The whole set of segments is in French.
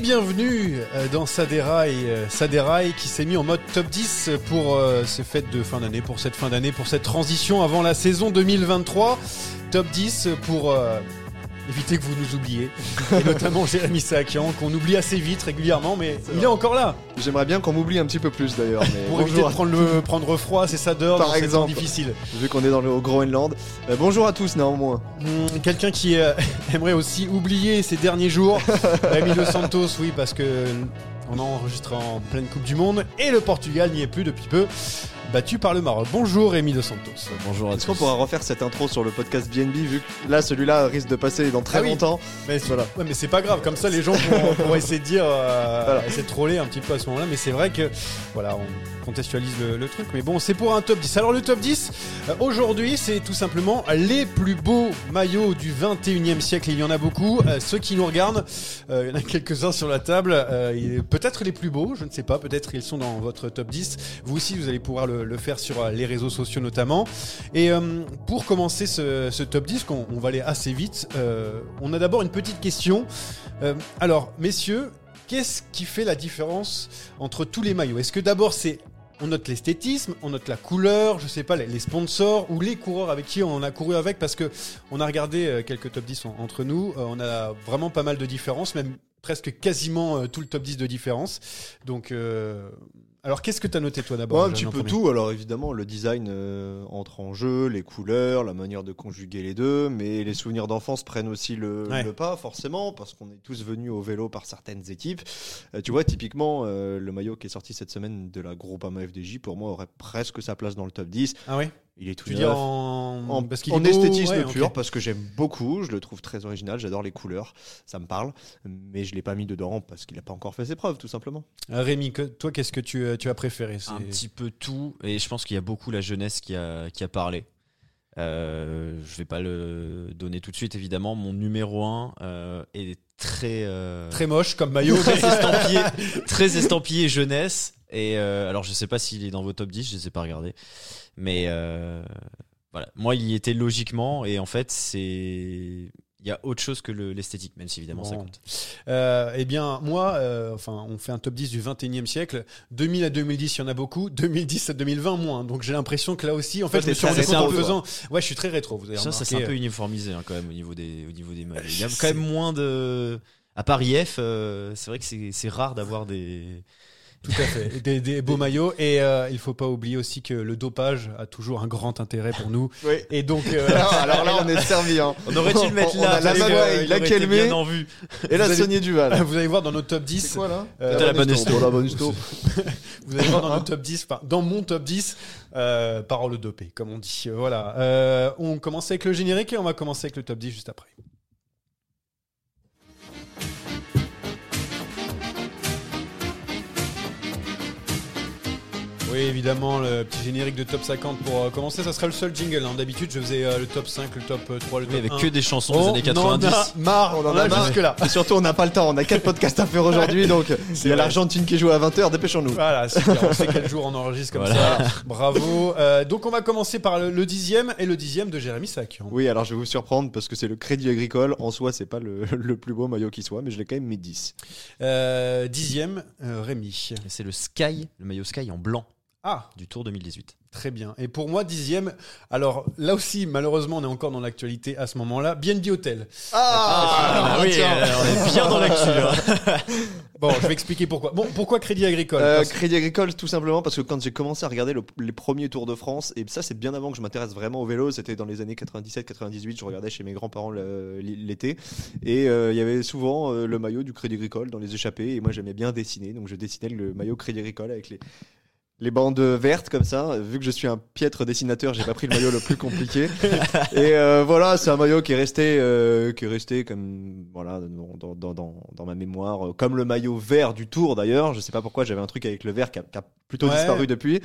Bienvenue euh, dans Saderail, euh, Saderail qui s'est mis en mode top 10 pour euh, ces fêtes de fin d'année, pour cette fin d'année, pour cette transition avant la saison 2023. Top 10 pour éviter que vous nous oubliez, et notamment Jérémy Sakian, qu'on oublie assez vite régulièrement, mais il est encore là. J'aimerais bien qu'on m'oublie un petit peu plus d'ailleurs. Pour éviter de prendre, le, prendre froid, c'est ça dehors, Par exemple. difficiles. à- vu qu'on est dans le au Groenland. Euh, bonjour à tous néanmoins. Hmm, Quelqu'un qui euh, aimerait aussi oublier ces derniers jours, Dos Santos, oui, parce que on enregistre en pleine Coupe du Monde et le Portugal n'y est plus depuis peu, battu par le Maroc. Bonjour Rémi Dos Santos. Bonjour à Est-ce qu'on pourra refaire cette intro sur le podcast BNB vu que là celui-là risque de passer dans très Ah oui. longtemps Mais, Voilà. ouais, mais c'est pas grave, comme ça les gens pourront, pourront essayer de dire, euh, Voilà. essayer de troller un petit peu à ce moment-là, mais c'est vrai que voilà, on contextualise le, le truc, mais bon, c'est pour un top 10. Alors le top 10, euh, aujourd'hui, c'est tout simplement les plus beaux maillots du 21e siècle, il y en a beaucoup. Euh, ceux qui nous regardent, euh, il y en a quelques-uns sur la table, euh, peut-être les plus beaux, je ne sais pas, peut-être ils sont dans votre top 10. Vous aussi, vous allez pouvoir le, le faire sur euh, les réseaux sociaux notamment. Et euh, pour commencer ce, top 10, qu'on- on va aller assez vite, euh, on a d'abord une petite question. Euh, alors, messieurs, qu'est-ce qui fait la différence entre tous les maillots? Est-ce que d'abord c'est on note l'esthétisme, on note la couleur, je sais pas, les, sponsors ou les coureurs avec qui on a couru avec? Parce que on a regardé euh, quelques top 10 en- entre nous, euh, on a vraiment pas mal de différences, même presque quasiment euh, tout le top 10 de différences. Donc, euh, alors qu'est-ce que tu as noté toi d'abord Ouais, un petit peu premier tout. Alors évidemment, le design euh, entre en jeu, les couleurs, la manière de conjuguer les deux, mais les souvenirs d'enfance prennent aussi le, Ouais. le pas forcément parce qu'on est tous venus au vélo par certaines équipes. Euh, tu vois, typiquement, euh, le maillot qui est sorti cette semaine de la Groupama FDJ pour moi aurait presque sa place dans le top 10. Ah ouais? Il est tout Tu dis neuf. en, En, parce qu'il en est beau, esthétisme ouais, pur parce que j'aime beaucoup, je le trouve très original, j'adore les couleurs, ça me parle, mais je l'ai pas mis dedans parce qu'il n'a pas encore fait ses preuves tout simplement. Euh, Rémi, que- toi qu'est-ce que tu, euh, tu as préféré? C'est- Un petit peu tout, et je pense qu'il y a beaucoup la jeunesse qui a, qui a parlé. Euh, je vais pas le donner tout de suite, évidemment. Mon numéro 1 est très, euh, Très moche comme maillot. très estampillé, très estampillé jeunesse. Et euh, alors, je sais pas s'il est dans vos top 10, je ne sais pas regarder. Mais euh, voilà, moi, il y était logiquement, et en fait, c'est. Il y a autre chose que le- l'esthétique, même si évidemment ça compte. Euh, eh bien, moi, euh, enfin, on fait un top 10 du 21e siècle. 2000 à 2010, il y en a beaucoup. 2010 à 2020, moins. Donc j'ai l'impression que là aussi, en fait, je me suis rendu compte en le faisant. Ouais, je suis très rétro, vous avez Ça, ça c'est un peu uniformisé hein, quand même au niveau des, au niveau des maillots. Il y a quand même moins de. À Paris F, euh, c'est vrai que c'est rare d'avoir des. Tout à fait. Des, des beaux maillots. Et euh, il faut pas oublier aussi que le dopage a toujours un grand intérêt pour nous. Oui. Et donc, euh, Alors là, on est servi. Hein. On aurait dû le mettre On là. a la parce que, Magua, il la Kelmé. Et la Sony Duval. vous allez voir dans notre top 10. C'est quoi là Euh, la bonne. Vous allez voir dans notre top 10, enfin, dans mon top 10, euh, parole dopée, comme on dit. Voilà. Euh, on commence avec le générique et on va commencer avec le top 10 juste après. Oui, évidemment, le petit générique de top 50 pour euh, commencer. Ça sera le seul jingle. hein. D'habitude, je faisais euh, le top 5, le top euh, 3, le top Oui, avec 1. que des chansons des années 90. On en a marre, On on en a a marre. jusque-là. Et surtout, on n'a pas le temps. On a quatre podcasts à faire aujourd'hui, donc il y a vrai. l'Argentine qui joue à 20h. Dépêchons-nous. Voilà, super. On sait quel jour on enregistre comme Voilà. ça. Bravo. Euh, donc, on va commencer par le, le dixième et le dixième de Jérémy Sac. Oui, alors je vais vous surprendre parce que c'est le Crédit Agricole. En soi, c'est pas le, le plus beau maillot qui soit, mais je l'ai quand même mis 10. Euh, dixième, euh, Rémi. Et C'est le Sky, le maillot Sky en blanc Ah, du Tour 2018. très bien. Et pour moi, dixième, alors là aussi, malheureusement, on est encore dans l'actualité à ce moment-là. BNB Hotel. Ah, oui, tiens. euh, on est bien dans l'actu. hein. Bon, je vais expliquer pourquoi. Bon, pourquoi Crédit Agricole Euh, Parce- Crédit Agricole, tout simplement parce que quand j'ai commencé à regarder le- les premiers Tours de France, et ça c'est bien avant que je m'intéresse vraiment au vélo, c'était dans les années 97-98, je regardais chez mes grands-parents l'été, et euh, il y avait souvent euh, le maillot du Crédit Agricole dans les échappées, et moi j'aimais bien dessiner, donc je dessinais le maillot Crédit Agricole avec les, les bandes vertes comme ça. Vu que je suis un piètre dessinateur, j'ai pas pris le maillot le plus compliqué. Et euh, voilà, c'est un maillot qui est resté, euh, qui est resté comme voilà dans, dans, dans, dans ma mémoire, comme le maillot vert du Tour d'ailleurs. Je sais pas pourquoi j'avais un truc avec le vert qui a, qui a plutôt Ouais. disparu depuis.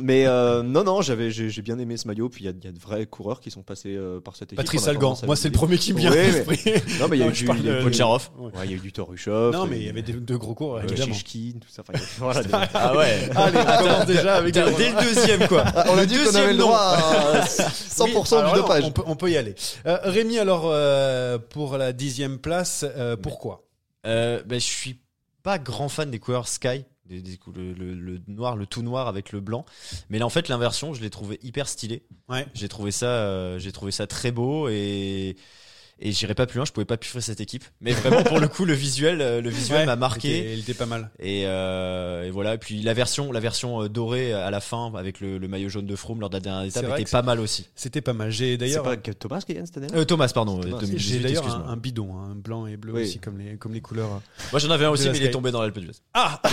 Mais euh, non, non, j'avais, j'ai j'ai bien aimé ce maillot. Puis il y a, il y a de vrais coureurs qui sont passés euh, par cette équipe. Patrice Algan. Moi, c'est le premier qui me vient Oui, à mais- l'esprit. Non, mais il y a eu je du, parle il y a eu de- du- Polcharov. Ouais. ouais, il y a eu du Torushov. Non, mais il y avait des- de gros cours, euh, évidemment. Chechkin, tout ça. Enfin, voilà, des- Ah ouais. Allez, on commence déjà avec Dès des- dès le deuxième, quoi. Ah, on a dit qu'on deuxième avait le droit à 100% Oui, du dopage. On peut, on peut y aller. Euh, Rémi, alors, euh, pour la dixième place, euh, pourquoi? Euh, ben, je suis pas grand fan des couleurs Sky. Des- des cou- le, le- le noir, le tout noir avec le blanc. Mais là, en fait, l'inversion, je l'ai trouvé hyper stylé. Ouais. J'ai trouvé ça, euh, j'ai trouvé ça très beau et et j'irai pas plus loin. Je pouvais pas piffrer cette équipe. Mais vraiment, pour le coup, le visuel, euh, le visuel Ouais, m'a Il marqué. était, il était pas mal. Et, euh, et voilà. Et puis la version, la version euh, dorée à la fin avec le, le maillot jaune de Froome lors de la dernière C'est étape était pas mal aussi. C'était pas mal. J'ai C'est d'ailleurs. pas que Thomas qui gagne cette année Euh, Thomas, pardon. Thomas, c'est- 2018, J'ai d'ailleurs un, excuse-moi. un bidon, hein, un blanc et bleu Oui. aussi, comme les, comme les couleurs. Moi, j'en avais un aussi, mais il est tombé dans l'Alpe d'Huez. Ah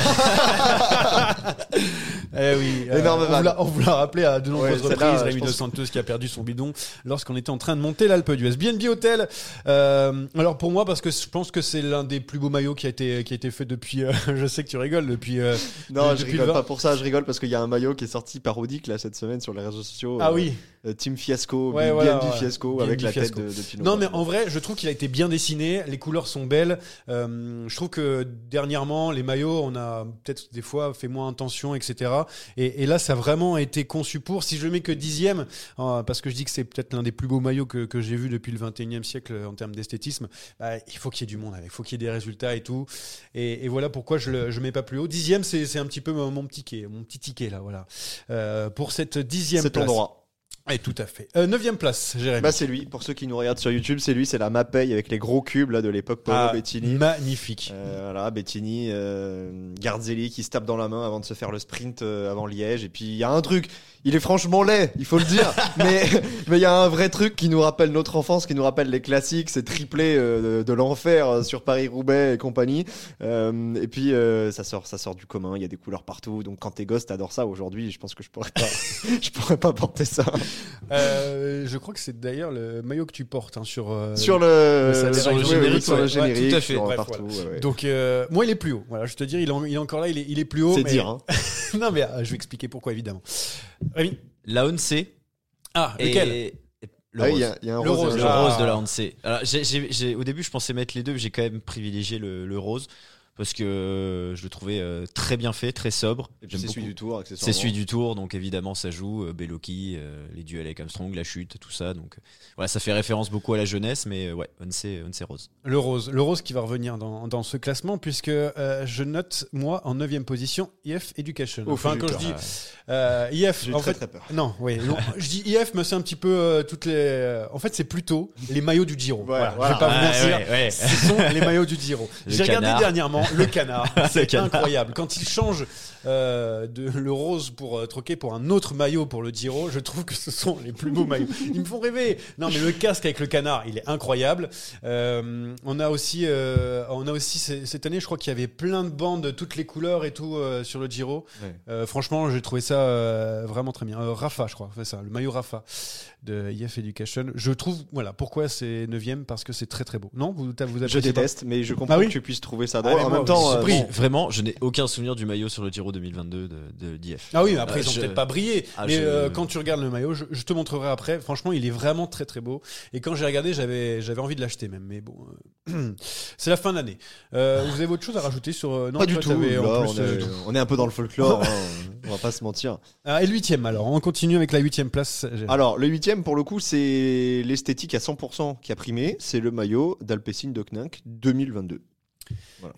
Eh oui, Énorme on, vous l'a, on vous l'a rappelé à de nombreuses Ouais, reprises, Rémi pense- Dos Santos qui a perdu son bidon lorsqu'on était en train de monter l'Alpe d'Huez. BNB Hotel, euh, alors pour moi, parce que je pense que c'est l'un des plus beaux maillots qui a été, qui a été fait depuis, euh, je sais que tu rigoles, depuis... euh, Non, je rigole le pas pour ça, je rigole parce qu'il y a un maillot qui est sorti parodique là cette semaine sur les réseaux sociaux. Ah oui Team Fiasco, Ouais, voilà. Fiasco BNB avec la Fiasco. tête de, de Pinot. Non, mais en vrai, je trouve qu'il a été bien dessiné. Les couleurs sont belles. Je trouve que dernièrement, les maillots, on a peut-être des fois fait moins attention, etc. Et, et là, ça a vraiment été conçu pour. Si je le mets que dixième, parce que je dis que c'est peut-être l'un des plus beaux maillots que, que j'ai vu depuis le 21e siècle en termes d'esthétisme, bah, il faut qu'il y ait du monde avec. Il faut qu'il y ait des résultats et tout. Et, et voilà pourquoi je le je mets pas plus haut. Dixième, c'est un petit peu mon, mon petit ticket, mon petit ticket là, voilà. Euh, pour cette dixième c'est ton droit. Et tout à fait. Euh, neuvième place, Jérémy. Bah c'est lui. Pour ceux qui nous regardent sur YouTube, c'est lui, c'est la Mapei avec les gros cubes là de l'époque Paolo Ah, Bettini. magnifique. Euh, voilà, Bettini, euh, Garzelli qui se tape dans la main avant de se faire le sprint euh, avant Liège. Et puis il y a un truc, il est franchement laid, il faut le dire. mais mais il y a un vrai truc qui nous rappelle notre enfance, qui nous rappelle les classiques, ces triplés euh, de, de l'enfer euh, sur Paris Roubaix et compagnie. Euh, et puis euh, ça sort, ça sort du commun. Il y a des couleurs partout. Donc quand t'es gosse, t'adores ça. Aujourd'hui, je pense que je pourrais pas, je pourrais pas porter ça Euh, je crois que c'est d'ailleurs le maillot que tu portes hein, sur. euh, sur le, sur le générique, sur le ouais, générique, tout à fait. sur Bref, partout. ouais, ouais. Donc euh, moi il est plus haut. Voilà, je te dis, il est, en- il est encore là, il est, il est plus haut. c'est mais- dire. Hein. non mais euh, je vais expliquer pourquoi évidemment. Rémi. La Once. Ah lequel? et Le Ah rose. il y a- il y, a un Le rose. Le jaune. Ah. rose de la j'ai- au début, je pensais mettre les deux, mais j'ai quand même privilégié le, le rose parce que euh, je le trouvais euh, très bien fait, très sobre. C'est celui du tour, accessoirement. C'est celui du tour, donc évidemment ça joue, euh, Belloki, euh, les duels avec Armstrong, la chute, tout ça. Donc voilà, ça fait référence beaucoup à la jeunesse, mais ouais, Once rose. Le rose, le rose qui va revenir dans, dans ce classement puisque euh, je note moi en 9 position IF Education. Ouf, enfin quand je dis euh, IF, en très fait, très peur. non, oui, non, je dis IF, mais c'est un petit peu euh, toutes les. en fait, c'est plutôt les maillots du Giro. Voilà, Voilà, Je vais pas vous mentir. ouais, ouais. Ce sont les maillots du Giro. Le J'ai regardé dernièrement le canard. C'est incroyable. Quand il change euh, de le rose pour euh, troquer pour un autre maillot pour le Giro, je trouve que ce sont les plus beaux maillots. Ils me font rêver. Non, mais le casque avec le canard, il est incroyable. Euh, on a aussi, euh, on a aussi cette année, je crois qu'il y avait plein de bandes de toutes les couleurs et tout euh, sur le Giro. Ouais. Euh, franchement, j'ai trouvé ça euh, vraiment très bien. Rafa, je crois, c'est ça, le maillot Rafa de IF Education. Je trouve, voilà, pourquoi c'est 9 parce que c'est très très beau. Non, vous, vous Je déteste, mais je comprends Ah oui que tu puisses trouver ça drôle. moi même temps, euh, bon. Vraiment, je n'ai aucun souvenir du maillot sur le Giro 2022 de, de d'IF. Ah oui, mais après, Euh, ils ont je- peut-être pas brillé. Ah, mais je- euh, quand tu regardes le maillot, je, je te montrerai après. Franchement, il est vraiment très très beau. Et quand j'ai regardé, j'avais j'avais envie de l'acheter même. Mais bon, euh, c'est la fin d'année. Euh, vous avez autre chose à rajouter sur non, pas du tout. en Là, plus, on, euh, est, on est un peu dans le folklore, hein, on va pas se mentir. Ah, et le huitième alors. On continue avec la huitième place. Alors, le huitième, pour le coup, c'est l'esthétique à 100% qui a primé. C'est le maillot d'Alpecin de Knack 2022.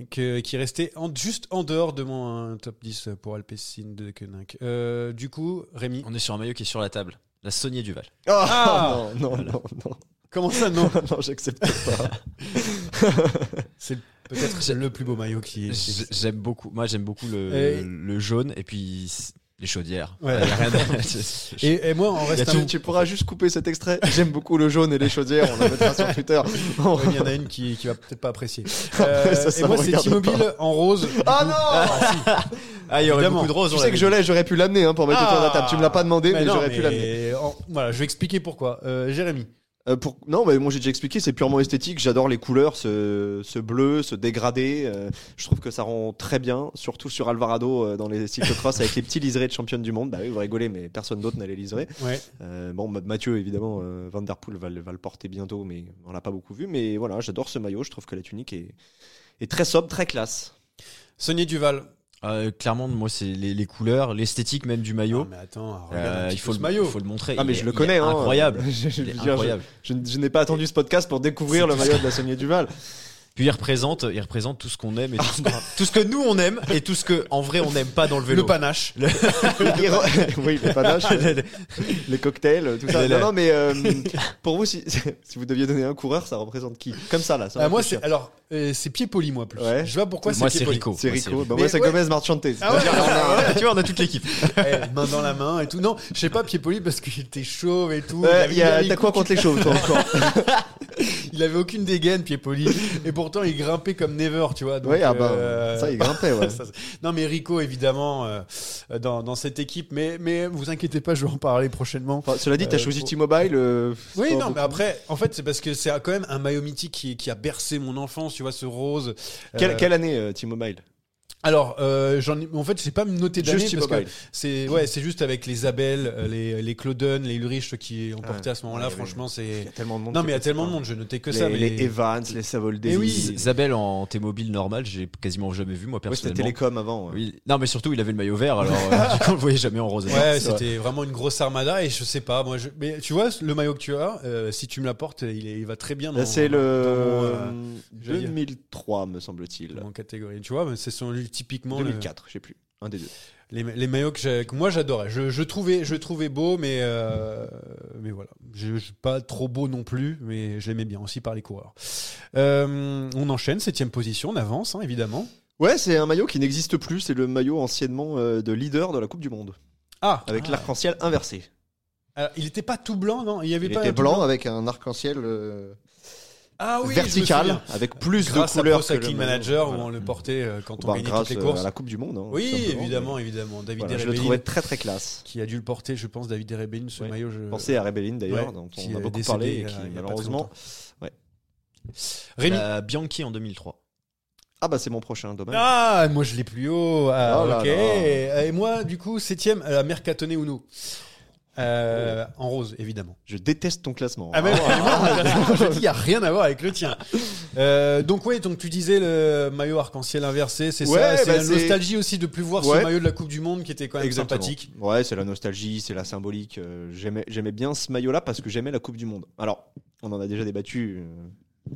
Que- qui restait en- juste en dehors de mon top 10 pour Alpecin de Koenig. Euh, du coup, Rémi. On est sur un maillot qui est sur la table. La Saunier Duval. Ah, non, non, non, non. Comment ça non non, j'accepte pas. C'est peut-être le plus beau maillot qui est. J'aime beaucoup. Moi, j'aime beaucoup le, Et- le jaune et puis les chaudières. Ouais. Y a rien à- Et, et moi, on reste Tu, un. tu pourras juste couper cet extrait. J'aime beaucoup le jaune et les chaudières. On la mettra sur Twitter. Ouais, Il y en a une qui, qui va peut-être pas apprécier. Euh, Ça, ça et moi, c'est T-Mobile en rose. Ah non Ah, il y aurait Évidemment. beaucoup de roses. Tu sais que je l'ai, j'aurais pu l'amener hein, pour mettre autour de la table. Tu me l'as pas demandé, mais, j'aurais pu l'amener. en- Voilà, je vais expliquer pourquoi. Euh, Jérémy. Euh, pour... Non, mais moi j'ai déjà expliqué, c'est purement esthétique. J'adore les couleurs, ce, ce bleu, ce dégradé. euh, je trouve que ça rend très bien, surtout sur Alvarado euh, dans les cyclocross avec les petits liserés de championne du monde. Bah oui, vous rigolez, mais personne d'autre n'a les liserés. Ouais. Euh, bon, Ma- Mathieu, évidemment, euh, Van Der Poel va, le- va le porter bientôt, mais on l'a pas beaucoup vu. Mais voilà, j'adore ce maillot. Je trouve que la tunique est, est très sobre, très classe. Sonia Duval. Euh, clairement, moi, c'est les, les couleurs, l'esthétique même du maillot. Non, mais attends, regarde Euh, il faut le maillot. faut le montrer. Ah, mais Il je est- le il connais. est hein. Incroyable. Je, je- Il je je- incroyable. je, je n'ai pas attendu ce podcast pour découvrir le maillot de la Sonia Duval. Puis il représente, il représente tout ce qu'on aime et tout ce, qu'on- tout ce que nous on aime et tout ce que en vrai on n'aime pas dans le vélo. Le panache. oui, les panaches, les cocktails, tout ça. Le- Non, non, mais euh, pour vous, si, si vous deviez donner un coureur, ça représente qui? Comme ça, là. ça Ah, moi, c'est alors euh, c'est pied poli moi plus. Ouais. Je pas pourquoi Moi c'est. Rico. C'est Moi, Rico. Bah, Mais moi, c'est ouais. Gomez Marchante. Ah ouais, tu vois, on a toute l'équipe. Eh, main dans la main et tout. Non, je sais pas pied poli parce qu'il était chauve et tout. Avait il quoi contre les chauves, toi, encore? Il avait aucune dégaine pied poli et pourtant il grimpait comme never, tu vois. Donc, Oui, ah bah, euh, ça, il grimpait, ouais. Non mais Rico évidemment euh, dans, dans cette équipe, mais mais vous inquiétez pas, je vais en parler prochainement. Enfin, cela dit, t'as Euh, choisi faut- T-Mobile. Oui, non, beaucoup. mais après, en fait, c'est parce que c'est quand même un maillot mythique qui, qui a bercé mon enfance, tu vois, ce rose. Quelle, quelle année, T-Mobile? Alors, euh, j'en ai, en fait, j'ai pas noté d'année Juste parce que c'est, ouais, c'est juste avec les Abel, euh, les, les Clauden, les Ulrich qui ont Ouais. porté à ce moment-là. Ouais, franchement, Il c'est. y a tellement de monde. Non, mais il y a tellement de monde, je notais que les, ça. Mais... les Evans, les Savoldelli. Eh oui. Isabelle en T-mobile normal, j'ai quasiment jamais vu moi Ouais, c'était personnellement. Télécom avant. ouais. Oui. Non, mais surtout il avait le maillot vert, alors euh, du coup on le voyait jamais en rose. Ouais, c'était vraiment une grosse armada et je sais pas, moi, je... mais tu vois, le maillot que tu as, euh, si tu me l'apportes, il, est- il va très bien dans, c'est dans le mon, euh, dire. 2003, me semble-t-il. dans mon catégorie. Tu vois, mais c'est son, typiquement le- 2004, je sais plus. Un des deux. les, les maillots que, que moi j'adorais. Je, je trouvais, je trouvais beau, mais euh, mais voilà, je, je- pas trop beau non plus, mais je l'aimais bien aussi par les coureurs. Euh, on enchaîne, septième position, on avance hein, évidemment. Ouais, c'est un maillot qui n'existe plus. C'est le maillot anciennement euh, de leader de la Coupe du Monde. Ah, Avec ah. l'arc-en-ciel inversé. Alors, il était pas tout blanc, non? Il y avait Il pas était blanc? avec un arc-en-ciel euh, Ah oui, avec plus Grâce de couleurs à Pro que le. Manager Voilà. où on le portait euh, quand on Bah, gagnait grâce toutes les euh, courses. à la Coupe du Monde. hein, Oui, simplement, évidemment, évidemment. David voilà, je le trouvais très très classe. qui a dû le porter, je pense, David Derebellin, ce Ouais. maillot. Je... Pensez à Rebellin d'ailleurs, Ouais, dont on a beaucoup parlé et qui a malheureusement. Ouais. Rémi. La Bianchi en 2003. Ah bah c'est mon prochain dommage. Ah, moi je l'ai plus haut. Ah, Oh là ok. là. Et moi, du coup, septième, euh, la Mercatone Uno. Euh, En rose, évidemment. Je déteste ton classement. Ah, mais, mais moi, je dis, il n'y a rien à voir avec le tien. Euh, donc, oui, donc tu disais le maillot arc-en-ciel inversé, c'est Ouais, ça. C'est bah, la nostalgie aussi de plus voir Ouais. ce maillot de la Coupe du Monde qui était quand même Exactement. sympathique. Ouais, c'est la nostalgie, c'est la symbolique. euh, J'aimais, bien ce maillot-là parce que j'aimais la Coupe du Monde. Alors, on en a déjà débattu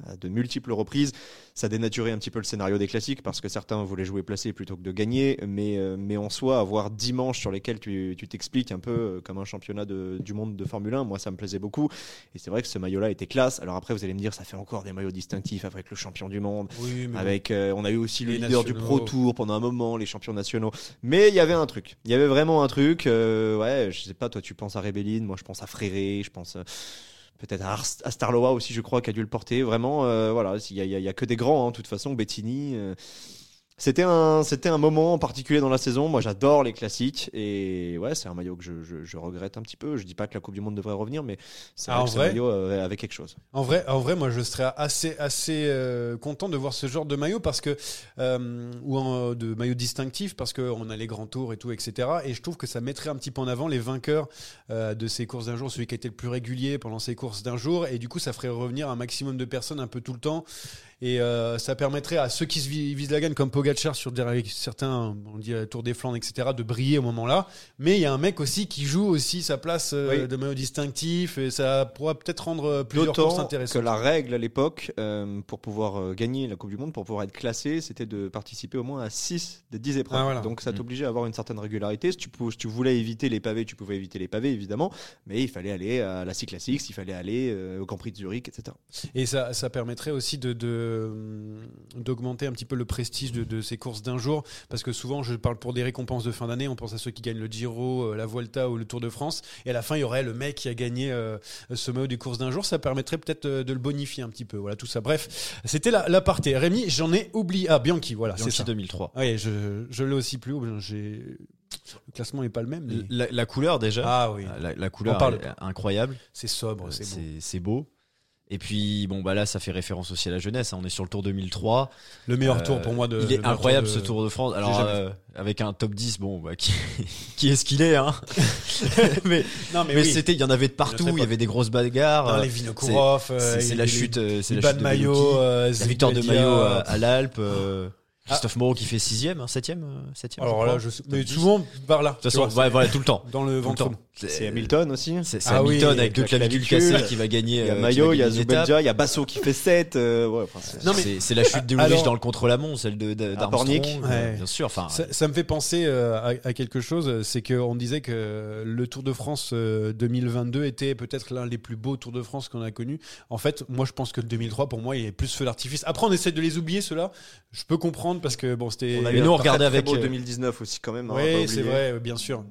à de multiples reprises. Ça dénaturait un petit peu le scénario des classiques parce que certains voulaient jouer placé plutôt que de gagner. Mais, euh, mais en soi, avoir dimanche sur lesquels tu, t'expliques un peu euh, comme un championnat de- du monde de Formule 1, moi ça me plaisait beaucoup. Et c'est vrai que ce maillot-là était classe. Alors après, vous allez me dire, ça fait encore des maillots distinctifs avec le champion du monde. Oui, mais Avec, euh, on a eu aussi le leader du. Pro Tour pendant un moment, les champions nationaux. Mais il y avait un truc. Il y avait vraiment un truc. euh, ouais, je sais pas, toi tu penses à Rebellin, moi je pense à Fréré, je pense euh, peut-être à, Starloa aussi, je crois, qui a dû le porter. Vraiment, euh, voilà, il y a, a- a que des grands, hein, de toute façon. Bettini. euh, C'était un, c'était un moment en particulier dans la saison. Moi, j'adore les classiques et ouais, c'est un maillot que je, je- je regrette un petit peu. Je dis pas que la Coupe du Monde devrait revenir, mais c'est Ah, que un vrai maillot euh, avec quelque chose. En vrai, en vrai, moi, je serais assez, assez euh, content de voir ce genre de maillot parce que euh, ou en- de maillot distinctif parce qu'on a les grands tours et tout, etc. Et je trouve que ça mettrait un petit peu en avant les vainqueurs euh, de ces courses d'un jour, celui qui a été le plus régulier pendant ces courses d'un jour, et du coup, ça ferait revenir un maximum de personnes un peu tout le temps. Et euh, ça permettrait à ceux qui se vi- visent la gagne, comme Pogacar sur certains, on dit euh, Tour des Flandres, etc., de briller au moment-là. Mais il y a un mec aussi qui joue aussi sa place euh, Oui. de maillot distinctif, et ça pourra peut-être rendre euh, plusieurs courses intéressantes. que la règle à l'époque, euh, pour pouvoir gagner la Coupe du Monde, pour pouvoir être classé, c'était de participer au moins à 6 des 10 épreuves. Ah, voilà. Donc ça Mm. t'obligeait à avoir une certaine régularité. Si tu, pou- si tu voulais éviter les pavés, tu pouvais éviter les pavés, évidemment. Mais il fallait aller à la Cyclassics, il fallait aller au Grand Prix de Zurich, etc. Et ça, ça permettrait aussi de, de- d'augmenter un petit peu le prestige de, de ces courses d'un jour, parce que souvent, je parle pour des récompenses de fin d'année, on pense à ceux qui gagnent le Giro, euh, la Vuelta ou le Tour de France, et à la fin, il y aurait le mec qui a gagné euh, ce maillot des courses d'un jour, ça permettrait peut-être euh, de le bonifier un petit peu, voilà, tout ça. Bref, c'était la, la partie. Rémi, j'en ai oublié. Ah, Bianchi, voilà, c'est ça. 2003. Oui, je, je l'ai aussi plus haut, j'ai... Le classement n'est pas le même, mais... La, la couleur déjà. Ah oui, La, la couleur est incroyable. c'est sobre, c'est beau. C'est c'est beau. Et puis bon bah là ça fait référence aussi à la jeunesse. hein. On est sur le Tour 2003. Le meilleur Euh, tour pour moi de... il est incroyable tour ce de- Tour de France. Alors euh, avec un top 10, bon bah qui, qui est-ce qu'il est hein Mais, Non, mais, mais oui. c'était, il y en avait de partout. Il y avait des grosses bagarres. Non, euh, les Vinokourov, euh, c'est c'est la chute, euh, c'est la chute de de maillot, euh, La victoire de maillot à, à l'Alpe. euh, Christophe Moreau qui fait sixième, hein, septième, euh, septième. Alors là, je sais, mais 10. souvent par là. De toute façon, ouais, voilà, tout le temps. dans le ventre. C'est Hamilton aussi. C'est Ah oui, Hamilton avec avec deux la clavicules clavicule. cassées qui va gagner. Il y a euh, va il y a. Zubeldia, il y a Basso qui fait 7. euh, ouais, enfin, c'est- Non, mais- C'est- c'est la chute de Louis dans le contre-la-montre, celle de. Pornic. euh, Ouais. Bien sûr. Enfin, Ça, ça me fait penser euh, à, à quelque chose, c'est qu'on disait que le Tour de France euh, 2022 était peut-être l'un des plus beaux Tours de France qu'on a connus. En fait, moi je pense que le 2003, pour moi, il est plus feu d'artifice. Après, on essaie de les oublier, ceux-là. Je peux comprendre parce que bon, c'était. On a eu nous, un on regardait avec, beau euh, 2019 aussi quand même. hein, Oui, c'est vrai, bien sûr.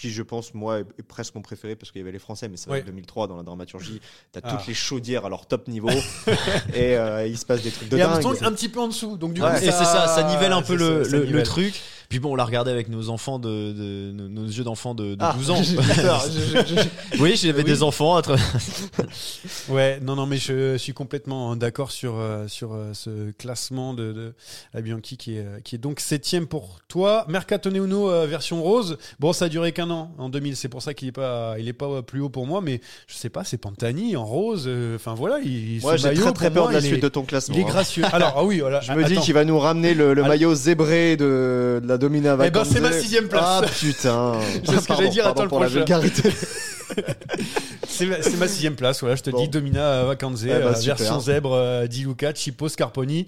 Qui, je pense, moi, est presque mon préféré parce qu'il y avait les Français, mais c'est que 2003 dans la dramaturgie, t'as Ah. toutes les chaudières à leur top niveau et euh, il se passe des trucs de Et dingue. Armstrong un petit peu en dessous, donc du Ouais. coup, Et c'est ça, ça nivelle un peu le, ça, ça le- truc. Puis bon, on l'a regardé avec nos enfants de, de- nos, nos yeux d'enfants de, de Ah, 12 ans. j'ai peur, je- je- je- oui, j'avais Oui. des enfants. Ouais, non, non, mais je suis complètement d'accord sur, euh, sur euh, ce classement de, de la Bianchi qui est, qui est donc septième pour toi. Mercatone Uno euh, version rose. Bon, ça a duré qu'un an, en 2000. C'est pour ça qu'il est pas, il est pas plus haut pour moi, mais je sais pas, c'est Pantani en rose. euh, Enfin voilà, il, Moi, ce j'ai très très peur moi, de la suite est- de ton classement. Il est hein. gracieux. Alors, ah oui, voilà. Je me dis qu'il va nous ramener le, maillot zébré de, de la Domina Eh ben, c'est ma sixième place. Ah putain. C'est ce que j'allais dire, attends le pour la prochain. vulgarité. C'est ma, c'est ma sixième place, voilà, je te Bon. dis Domina Vacanze, Eh ben, euh, version zèbre, euh, Di Luca, Chipo, Scarponi.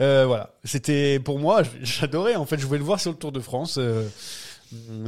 Euh, voilà, c'était pour moi, j'adorais, en fait, je voulais le voir sur le Tour de France. euh,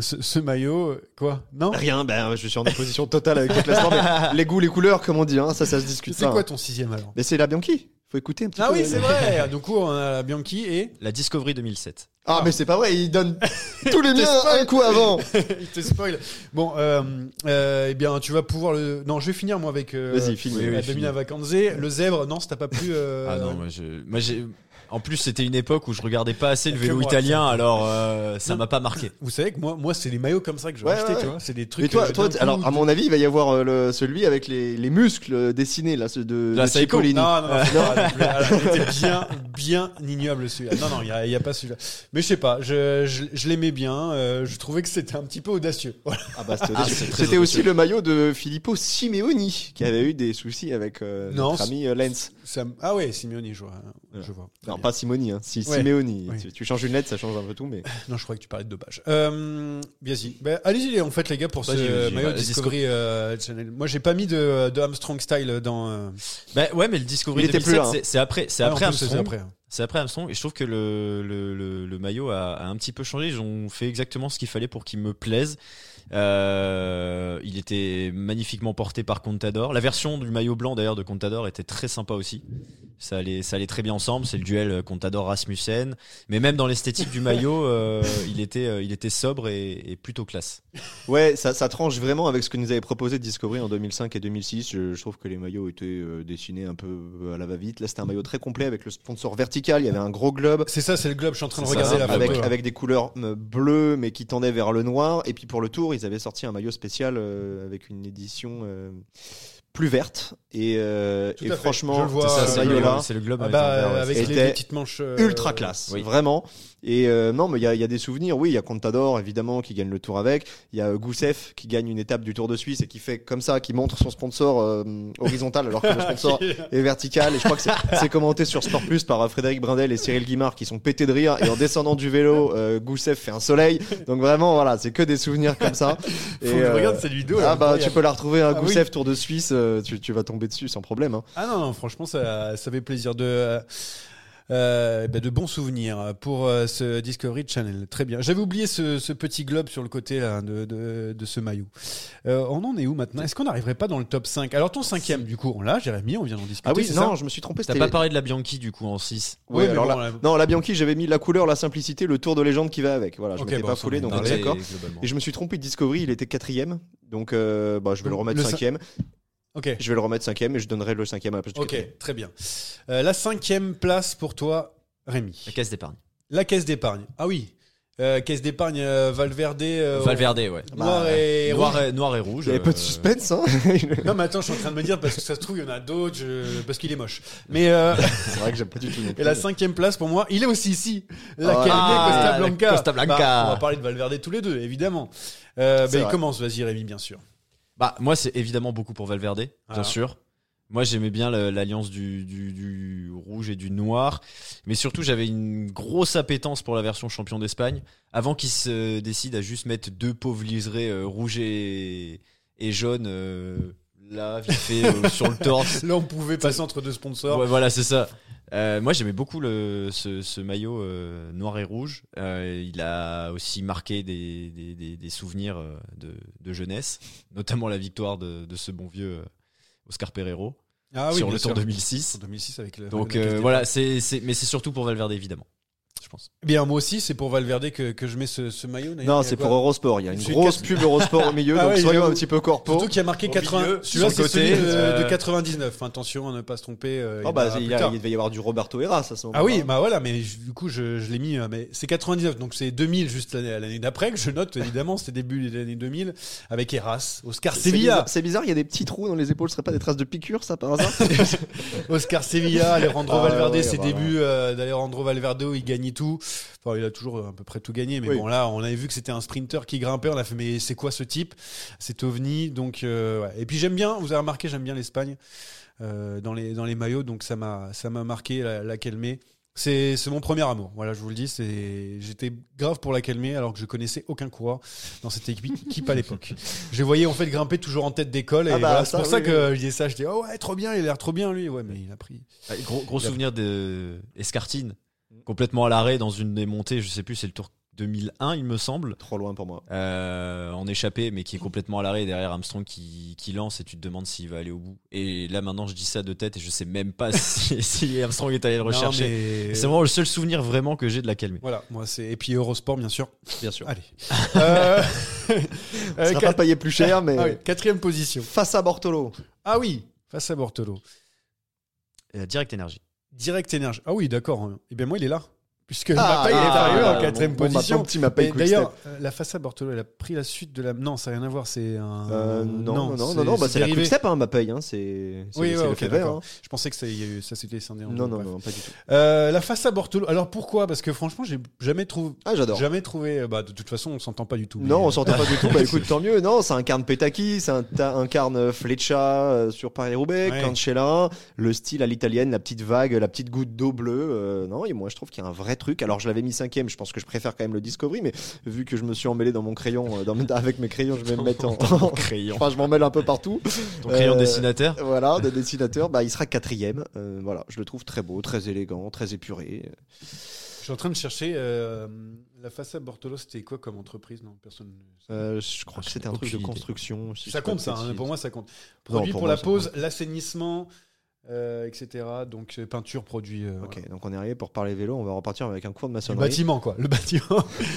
ce, ce maillot, euh, quoi Non? Rien, ben, je suis en opposition totale avec le classement. les goûts, les couleurs, comme on dit, hein, ça, ça se discute C'est quoi hein. ton sixième alors? Mais c'est la Bianchi. Faut écouter un petit Ah peu. oui, c'est vrai Du coup, on a la Bianchi et... La Discovery 2007. Ah, mais c'est pas vrai, il donne tous les miens un coup avant. Il te spoil. Bon, euh, euh, eh bien, tu vas pouvoir le... Non, je vais finir moi avec... Euh, Vas-y, finis. oui, oui, la. Domina Vacanze. Le zèbre, non, ça t'a pas plu euh, Ah non, moi, je, moi j'ai. En plus, c'était une époque où je regardais pas assez le vélo moi, italien, alors euh, ça Non. m'a pas marqué. Vous savez que moi, moi c'est les maillots comme ça que je Ouais, achetais, ouais, tu vois. C'est des trucs... Mais toi, euh, toi alors à mon avis, il va y avoir euh, le, celui avec les, les muscles dessinés là, ceux de, La de. Non, non, non. Ah, était bien, bien ignoble celui-là. Non, non, il n'y a, il y a pas celui-là. Mais je sais pas, je, je, je l'aimais bien. euh, je trouvais que c'était un petit peu audacieux. Voilà. Ah bah, c'était Ah, C'était aussi le maillot de Filippo Simeoni qui avait eu des soucis avec euh, Non, notre ami euh, Lenz. Ça ah ouais, Simeoni, je vois. Je vois. Non, pas Simoni, hein. si Ouais. Simeoni. Oui. Tu, tu changes une lettre, ça change un peu tout, mais Non, je croyais que tu parlais de dopage. Euh, bien si. Ben, allez-y, en fait, les gars, pour Vas-y, ce vas-y, maillot bah, Discovery euh, Channel. Moi, j'ai pas mis de, de Armstrong style dans. euh, Bah ouais, mais le Discovery Il était 2007, plus là, hein. c'est- c'est après, c'est ah, en après plus, c'est Armstrong. après. C'est après Armstrong et je trouve que le, le, le, le maillot a, a un petit peu changé. Ils ont fait exactement ce qu'il fallait pour qu'il me plaise. Euh, il était magnifiquement porté par Contador. La version du maillot blanc d'ailleurs de Contador était très sympa aussi. Ça allait, ça allait très bien ensemble. C'est le duel euh, Contador Rasmussen. Mais même dans l'esthétique du maillot, euh, il était, il était sobre et, et plutôt classe. Ouais, ça, ça tranche vraiment avec ce que nous avait proposé Discovery en 2005 et 2006. Je, je trouve que les maillots étaient dessinés un peu à la va-vite. Là, c'était un maillot très complet avec le sponsor vertical. Il y avait un gros globe. C'est ça, c'est le globe. Je suis en train de regarder ça, la avec, photo. avec des couleurs bleues mais qui tendaient vers le noir. Et puis pour le tour, ils avaient sorti un maillot spécial euh, avec une édition euh, plus verte. Et, euh, et franchement, c'est le, maillot-là, globe- c'est le globe Ah avec bah, avec les, petites manches. euh, ultra classe, oui. vraiment. Et euh, non, mais il y y a des souvenirs. Oui, il y a Contador évidemment qui gagne le Tour avec. Il y a Goussef qui gagne une étape du Tour de Suisse et qui fait comme ça, qui montre son sponsor euh, horizontal alors que le sponsor est vertical. Et je crois que c'est- commenté sur Sport Plus par euh, Frédéric Brindel et Cyril Guimard qui sont pétés de rire. Et en descendant du vélo, euh, Goussef fait un soleil. Donc vraiment, voilà, c'est que des souvenirs comme ça. Faut Et, que je euh, regarde cette vidéo. Ah bah tu peux la retrouver un Ah oui. Goussef Tour de Suisse, euh, tu, tu vas tomber dessus sans problème. Hein. Ah non, non, franchement, ça, ça fait plaisir de. Euh, bah, de bons souvenirs pour euh, ce Discovery Channel. Très bien. J'avais oublié ce, ce petit globe sur le côté là, de, de, de ce maillot. Euh, on en est où maintenant? Est-ce qu'on n'arriverait pas dans le top 5 Alors ton cinquième, du coup, on l'a, Jérémy, on vient d'en discuter. Ah oui, non, ça? je me suis trompé. T'as pas parlé de la Bianchi du coup en 6 Ouais, Oui, alors bon, non, la Bianchi, j'avais mis la couleur, la simplicité, le tour de légende qui va avec. Voilà, je Ok, m'étais bon, pas foulé, donc on est parlait. d'accord. Et je me suis trompé de Discovery, il était quatrième. Donc euh, bah, je vais le Donc, remettre le cinquième. Ok. Je vais le remettre cinquième et je donnerai le cinquième à la place du Ok, quatrième. très bien. Euh, la cinquième place pour toi, Rémi. La caisse d'épargne. La caisse d'épargne. Ah oui. Euh, caisse d'épargne euh, Valverde. euh, Valverde, ouais. Noir et Noir rouge. et, noir et rouge. Il y avait peu de euh, suspense, hein Non, mais attends, je suis en train de me dire parce que ça se trouve, il y en a d'autres, je- parce qu'il est moche. Mais euh, C'est vrai que j'aime pas du tout. non et la cinquième place pour moi, il est aussi ici. La Ah, Calais Costa la Blanca. Costa Blanca. Bah, on va parler de Valverde tous les deux, évidemment. Euh, C'est bah, il vrai. commence, vas-y Rémi, bien sûr. Bah, moi, c'est évidemment beaucoup pour Valverde, bien Ah. sûr. Moi, j'aimais bien l'alliance du, du, du rouge et du noir. Mais surtout, j'avais une grosse appétence pour la version champion d'Espagne. Avant qu'il se décide à juste mettre deux pauvres liserés euh, rouge et, et jaune euh, là, vite fait, euh, sur le torse. Là, on pouvait passer entre deux sponsors. Ouais, voilà, c'est ça. Euh, moi, j'aimais beaucoup le, ce, ce maillot euh, noir et rouge. Euh, il a aussi marqué des, des, des- des souvenirs de, de jeunesse, notamment la victoire de, de ce bon vieux Oscar Pereiro Ah oui, sur le Tour sûr. 2006. En 2006 avec le. Donc voilà, c'est, mais c'est surtout pour Valverde évidemment, je pense. Bien, moi aussi, c'est pour Valverde que, que je mets ce, ce maillot. Non, c'est pour Eurosport. Il y a une grosse pub Eurosport au milieu, Ah donc ouais, soyons un petit peu corpo. Surtout qui a marqué Au 80. milieu, Celui-là, sur c'est le côté, celui de, euh, de 99. Attention à ne pas se tromper. euh, Oh bah, il, plus y a- tard. il devait y avoir du Roberto Heras à ce moment-là. Ah oui, bah voilà, mais je- du coup, je, je l'ai mis, euh, mais c'est 99, donc c'est 2000 juste l'année l'année d'après que je note, évidemment, c'était début des années 2000, avec Eras, Oscar Sevilla, C'est bizarre, il y a des petits trous dans les épaules, ce serait pas des traces de piqûres, ça par hasard Oscar Sevilla, Alejandro Ah Valverde, ses débuts euh, d'Alejandro Valverde où il gagnait tout. Enfin, il a toujours euh, à peu près tout gagné, mais Oui. bon là, on avait vu que c'était un sprinter qui grimpait, on a fait mais c'est quoi ce type? C'est ovni, donc euh, ouais. Et puis j'aime bien, vous avez remarqué, j'aime bien l'Espagne euh, dans les dans les maillots, donc ça m'a ça m'a marqué la, la Kelme. C'est c'est mon premier amour. Voilà, je vous le dis, j'étais grave pour la Kelme alors que je connaissais aucun coureur dans cette équipe, à l'époque. Je voyais en fait grimper toujours en tête d'école et Ah bah, voilà, c'est pour ça oui, que je disais ça, je dis oh ouais, trop bien, il a l'air trop bien lui. Ouais, mais il a pris Ah, Gros, gros Il a- souvenir de Escartine, complètement à l'arrêt dans une des montées, je sais plus, c'est le Tour 2001 il me semble. Trop loin pour moi. euh, en échappé, mais qui est complètement à l'arrêt derrière Armstrong qui, qui lance et tu te demandes s'il va aller au bout. Et là maintenant je dis ça de tête et je sais même pas si, si Armstrong est allé le rechercher. mais- C'est vraiment le seul souvenir vraiment que j'ai de la calmer. Voilà, moi c'est et puis Eurosport bien sûr. Bien sûr. Allez. Euh, Ça euh, sera quat- pas payé plus cher, mais ah oui, quatrième position. face à Bortolo. Ah oui, face à Bortolo. Euh, Direct énergie. Direct Énergie. Ah oui, d'accord. Et bien moi il est là. Puisque Ah, il est ah, arrivé ah, en quatrième bon, bon, position. petit Mbappé Et quick D'ailleurs, la à Bortolo, elle a pris la suite de la. Non, ça n'a rien à voir. C'est un. Euh, non, non, non, non, non, bah, c'est la dérivé. quick step, hein, hein, c'est c'est- Oui, c'est ouais, le vert, hein. Je pensais que ça, il y a eu- ça s'était scindé en Non, non, non, pas du tout. Euh, la à Bortolo. Alors pourquoi? Parce que franchement, j'ai jamais trouvé. Ah, j'adore. Jamais trouvé. euh, Bah, de toute façon, on s'entend pas du tout. Non, on s'entend pas du tout. Bah écoute, tant mieux. Non, ça incarne Petaki, ça incarne Fleccia euh, sur Paris-Roubaix. Cancella, le style à l'italienne, la petite vague, la petite goutte d'eau bleue. non, et moi je trouve qu'il y a un vrai truc. Alors je l'avais mis cinquième, je pense que je préfère quand même le Discovery, mais vu que je me suis emmêlé dans mon crayon, euh, dans, avec mes crayons, je vais me mettre en. Crayon. enfin, je m'en mêle un peu partout. Ton crayon Euh, dessinateur. Voilà, de dessinateur, bah il sera quatrième. Euh, voilà, je le trouve très beau, très élégant, très épuré. Je suis en train de chercher euh, la à Bortolo. C'était quoi comme entreprise? Non, personne. ne- Euh, je crois Ah, que j'ai c'était un truc de construction. si ça compte ça. hein, pour moi, ça compte. Non, Produit pour pour, moi, la pause, l'assainissement. Euh, etc. Donc peinture, produit. euh, Ok, voilà. donc on est arrivé pour parler vélo. On va repartir avec un cours de Le maçonnerie. bâtiment, quoi. Le bâtiment.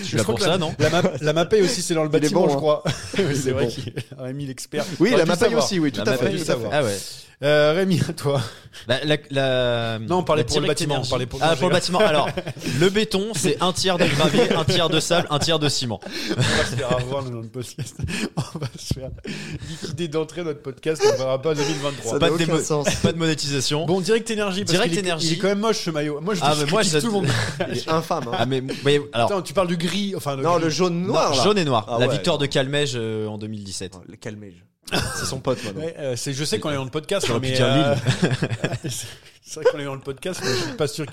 Tu l'as crois pour que ça, non La, ma la Mapei aussi, c'est dans le bâtiment, bon, je hein. crois. Oui, c'est est vrai bon. qu'il a Rémi l'expert. Oui, la savoir. aussi, oui, tout La à fait. Tout. Ah ouais. Euh, Rémi, à toi. Bah, la, la- Non, on parlait la pour le bâtiment, on Energy. parlait pour- Ah, le j'ai- bâtiment. Alors, le béton, c'est un tiers de gravier, un tiers de sable, un tiers de ciment. On va se faire avoir dans notre podcast. On va se faire liquider d'entrée notre podcast. On ne verra pas en 2023. Ça Pas de, sens. pas de Bon, Direct Energy, parce Direct Energy. il est quand même moche ce maillot. Moi, je, Ah, mais moi, je- tout le monde. Il est infâme. hein. Ah, mais, mais- alors, Attends, tu parles du gris, enfin le non, gris. le jaune noir non, jaune et noir. Ah la ouais, victoire non. de Calmège euh, en 2017. Oh, Le calmège. C'est son pote maintenant. Ouais, euh, c'est, je sais qu'on est dans le podcast, mais euh, c'est vrai qu'on est dans le podcast, mais je suis pas sûr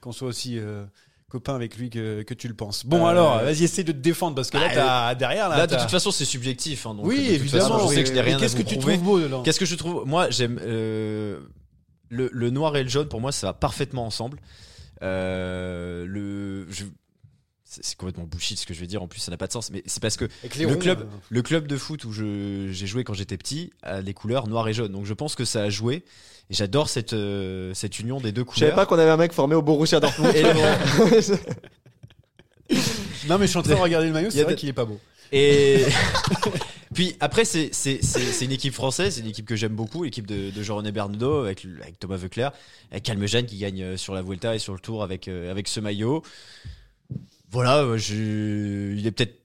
qu'on soit aussi euh, copain avec lui que, que tu le penses. Bon, Euh, alors, vas-y, essaie de te défendre parce que là, Ah, t'as derrière là. Là, de toute façon, c'est subjectif. hein, donc, oui, de toute évidemment. façon, je sais que je rien à Qu'est-ce que tu prouver. trouves beau dedans? Qu'est-ce que je trouve? Moi, j'aime euh, le, le noir et le jaune. Pour moi, ça va parfaitement ensemble. Euh, le, je- c'est complètement bullshit ce que je vais dire. En plus, ça n'a pas de sens. Mais c'est parce que Avec les le ronds, club, euh, le club de foot où je- j'ai joué quand j'étais petit a les couleurs noir et jaune. Donc, je pense que ça a joué. Et j'adore cette euh, cette union des deux Je savais couleurs. pas qu'on avait un mec formé au Borussia Dortmund. Non, mais je suis en train de regarder le maillot, c'est vrai qu'il est pas beau. Et puis après, c'est c'est- c'est- c'est une équipe française, c'est une équipe que j'aime beaucoup, l'équipe de, de Jean-René Bernardo avec, avec Thomas Veuclair, avec Calmejane qui gagne euh, sur la Vuelta et sur le Tour avec, euh, avec ce maillot. Voilà, euh, je, il est peut-être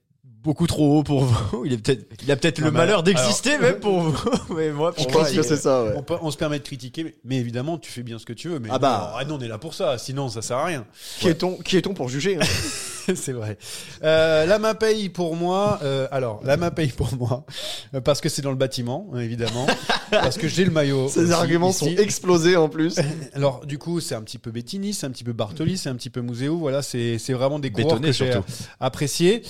beaucoup trop haut pour vous. Il, est peut-être, il a peut-être le malheur d'exister même pour vous. Mais moi, pour Je moi, pense que c'est ça, ouais. On, peut- on se permet de critiquer, mais, mais évidemment, tu fais bien ce que tu veux. Mais Ah bah. non, ah non, on est là pour ça, sinon ça sert à rien. Qui est-on qui est-on pour juger hein? c'est vrai. Euh, la Mapei pour moi, euh, alors la Mapei pour moi, euh, parce que c'est dans le bâtiment, hein, évidemment, parce que j'ai le maillot. Ces aussi arguments ici. sont explosés en plus. Alors du coup, c'est un petit peu Bettini, c'est un petit peu Bartoli, c'est un petit peu Museo. Voilà, c'est c'est vraiment des coureurs Bétonné, que j'ai surtout. appréciés.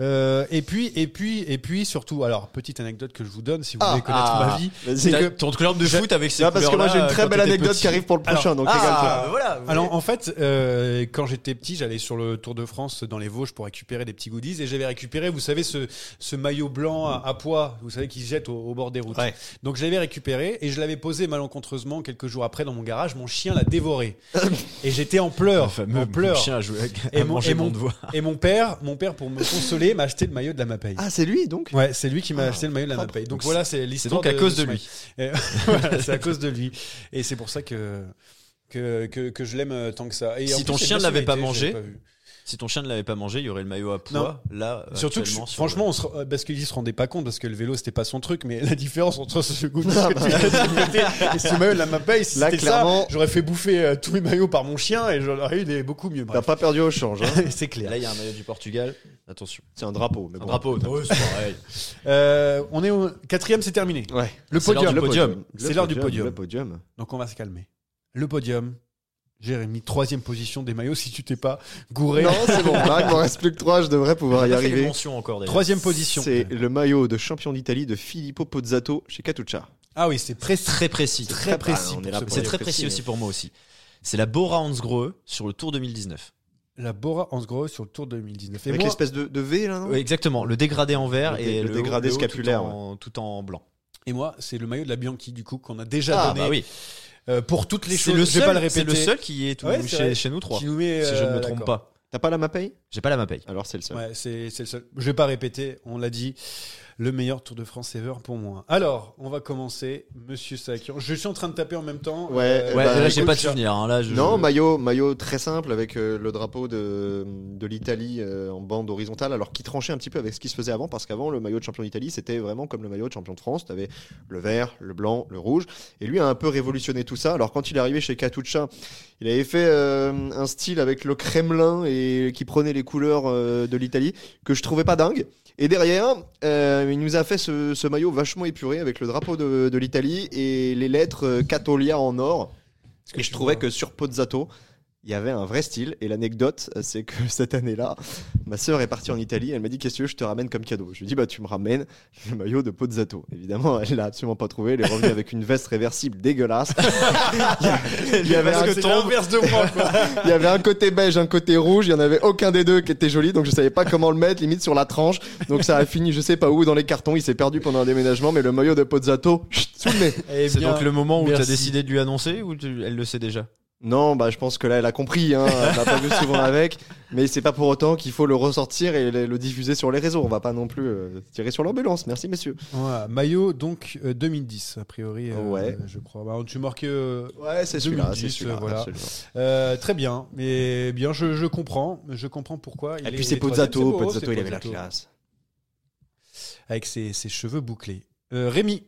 Euh, et puis et puis et puis surtout, alors petite anecdote que je vous donne si vous Ah, voulez connaître ah. ma vie. Vas-y. C'est que- ton club de foot avec ces Non, parce que moi j'ai une très belle anecdote petit. qui arrive pour le prochain, Alors- donc Ah, régale-toi. voilà. Alors en fait, euh, quand j'étais petit, j'allais sur le Tour de France dans les Vosges pour récupérer des petits goodies et j'avais récupéré, vous savez, ce, ce maillot blanc à, à pois, vous savez, qui se jette au, au bord des routes. Ouais. Donc je l'avais récupéré et je l'avais posé malencontreusement quelques jours après dans mon garage. Mon chien l'a dévoré et j'étais en pleurs, Le fameux en pleurs. chien à jouer avec, Et à mon- manger et mon mon- devoir. Et mon père, mon père pour me consoler, m'a acheté le maillot de la Mapei. Ah, c'est lui donc? Ouais, c'est lui qui m'a Ah, acheté le maillot de la. Mapei. Donc, Donc voilà, c'est C'est l'histoire. donc à cause de lui. Et voilà, c'est à cause de lui. Et c'est pour ça que que, que, que je l'aime euh, tant que ça. Et Si plus, ton c'est chien ne l'avait pas mangé. Si ton chien ne l'avait pas mangé, il y aurait le maillot à poids. Là, Surtout que je- actuellement, sur franchement, on se, parce qu'il se rendait pas compte parce que le vélo c'était pas son truc, mais la différence entre ce goût Ah, que tu as sur le côté et ce maillot de la Mapei, si c'était clairement- ça, j'aurais fait bouffer euh, tous mes maillots par mon chien et j'en aurais eu des beaucoup mieux. T'as pas perdu au change. Hein. c'est le- clair. Là, il y a un maillot du Portugal. Attention. C'est un drapeau. Mais Un bon. drapeau. Ouais, c'est pareil. Euh, on est au quatrième, c'est terminé. Ouais. Le podium. du podium. Le C'est l'heure du podium. Le podium. Donc on va se calmer. Le podium. Jérémy, troisième position des maillots si tu t'es pas gouré. Non, c'est bon. Là, il m'en reste plus que trois. Je devrais pouvoir y arriver. encore. Troisième position. C'est le maillot de champion d'Italie de Filippo Pozzato chez Catuccia. Ah oui, c'est précis. Très précis. Très précis. ce C'est très précis aussi pour moi aussi. C'est la Bora Hansgrohe sur le Tour 2019. La Bora Hansgrohe sur le Tour 2019. Et Avec moi, l'espèce de, de V là, non Ouais, exactement, le dégradé en vert Le dé- et le le, dégradé haut- scapulaire, tout en, tout en blanc. et moi, c'est le maillot de la Bianchi du coup qu'on a déjà Ah, donné bah oui. Euh, pour toutes les choses. le je vais pas le seul, c'est répéter. le seul qui est tout Ouais, c'est chez, nous trois. qui nous met. Si je ne me euh, trompe pas. T'as pas la Mapei? J'ai pas la mapaye. Alors c'est le seul. Ouais, c'est c'est le seul. Je vais pas répéter. On l'a dit. Le meilleur Tour de France ever pour moi. Alors, on va commencer, Monsieur Sakian. Je suis en train de taper en même temps. Ouais, Euh, eh Ouais, bah, là j'ai pas de souvenir. hein, Là, je... Non, maillot, maillot très simple avec euh, le drapeau de, de l'Italie euh, en bande horizontale, alors qui tranchait un petit peu avec ce qui se faisait avant, parce qu'avant le maillot de champion d'Italie c'était vraiment comme le maillot de champion de France, t'avais le vert, le blanc, le rouge, et lui a un peu révolutionné tout ça. Alors quand il est arrivé chez Katusha, il avait fait euh, un style avec le Kremlin et qui prenait les couleurs euh, de l'Italie que je trouvais pas dingue. Et derrière, euh, il nous a fait ce, ce maillot vachement épuré avec le drapeau de, de l'Italie et les lettres euh, Catolia en or. ce que Et je trouvais que sur Pozzato, il y avait un vrai style. Et l'anecdote, euh, c'est que cette année-là, ma sœur est partie en Italie. Elle m'a dit Qu'est-ce que tu veux, je te ramène comme cadeau Je lui ai dit Bah, tu me ramènes le maillot de Pozzato. Évidemment, elle l'a absolument pas trouvé. Elle est revenue avec une veste réversible dégueulasse. il, y avait un, C'est l'inverse de moi, quoi. il y avait un côté beige, un côté rouge. Il y en avait aucun des deux qui était joli. Donc, je savais pas comment le mettre, limite sur la tranche. Donc, ça a fini, je sais pas où, dans les cartons. Il s'est perdu pendant un déménagement. Mais le maillot de Pozzato, chut, sous le nez. C'est donc le moment où tu as décidé de lui annoncer ou tu- elle le sait déjà? Non, bah je pense que là elle a compris, hein. elle l'a pas vu souvent avec, mais c'est pas pour autant qu'il faut le ressortir et le, le diffuser sur les réseaux. On va pas non plus euh, tirer sur l'ambulance. Merci messieurs. Ouais, maillot donc euh, 2010 a priori. euh, Ouais. Je crois. Bah, tu marques. euh, Ouais, c'est celui-là, 2010, c'est celui-là. euh, voilà. absolument. euh, très bien, mais bien, je, je comprends, je comprends pourquoi. il Et puis c'est Pozzato, Pozzato il avait la classe. avec ses, ses cheveux bouclés. Euh, Rémi.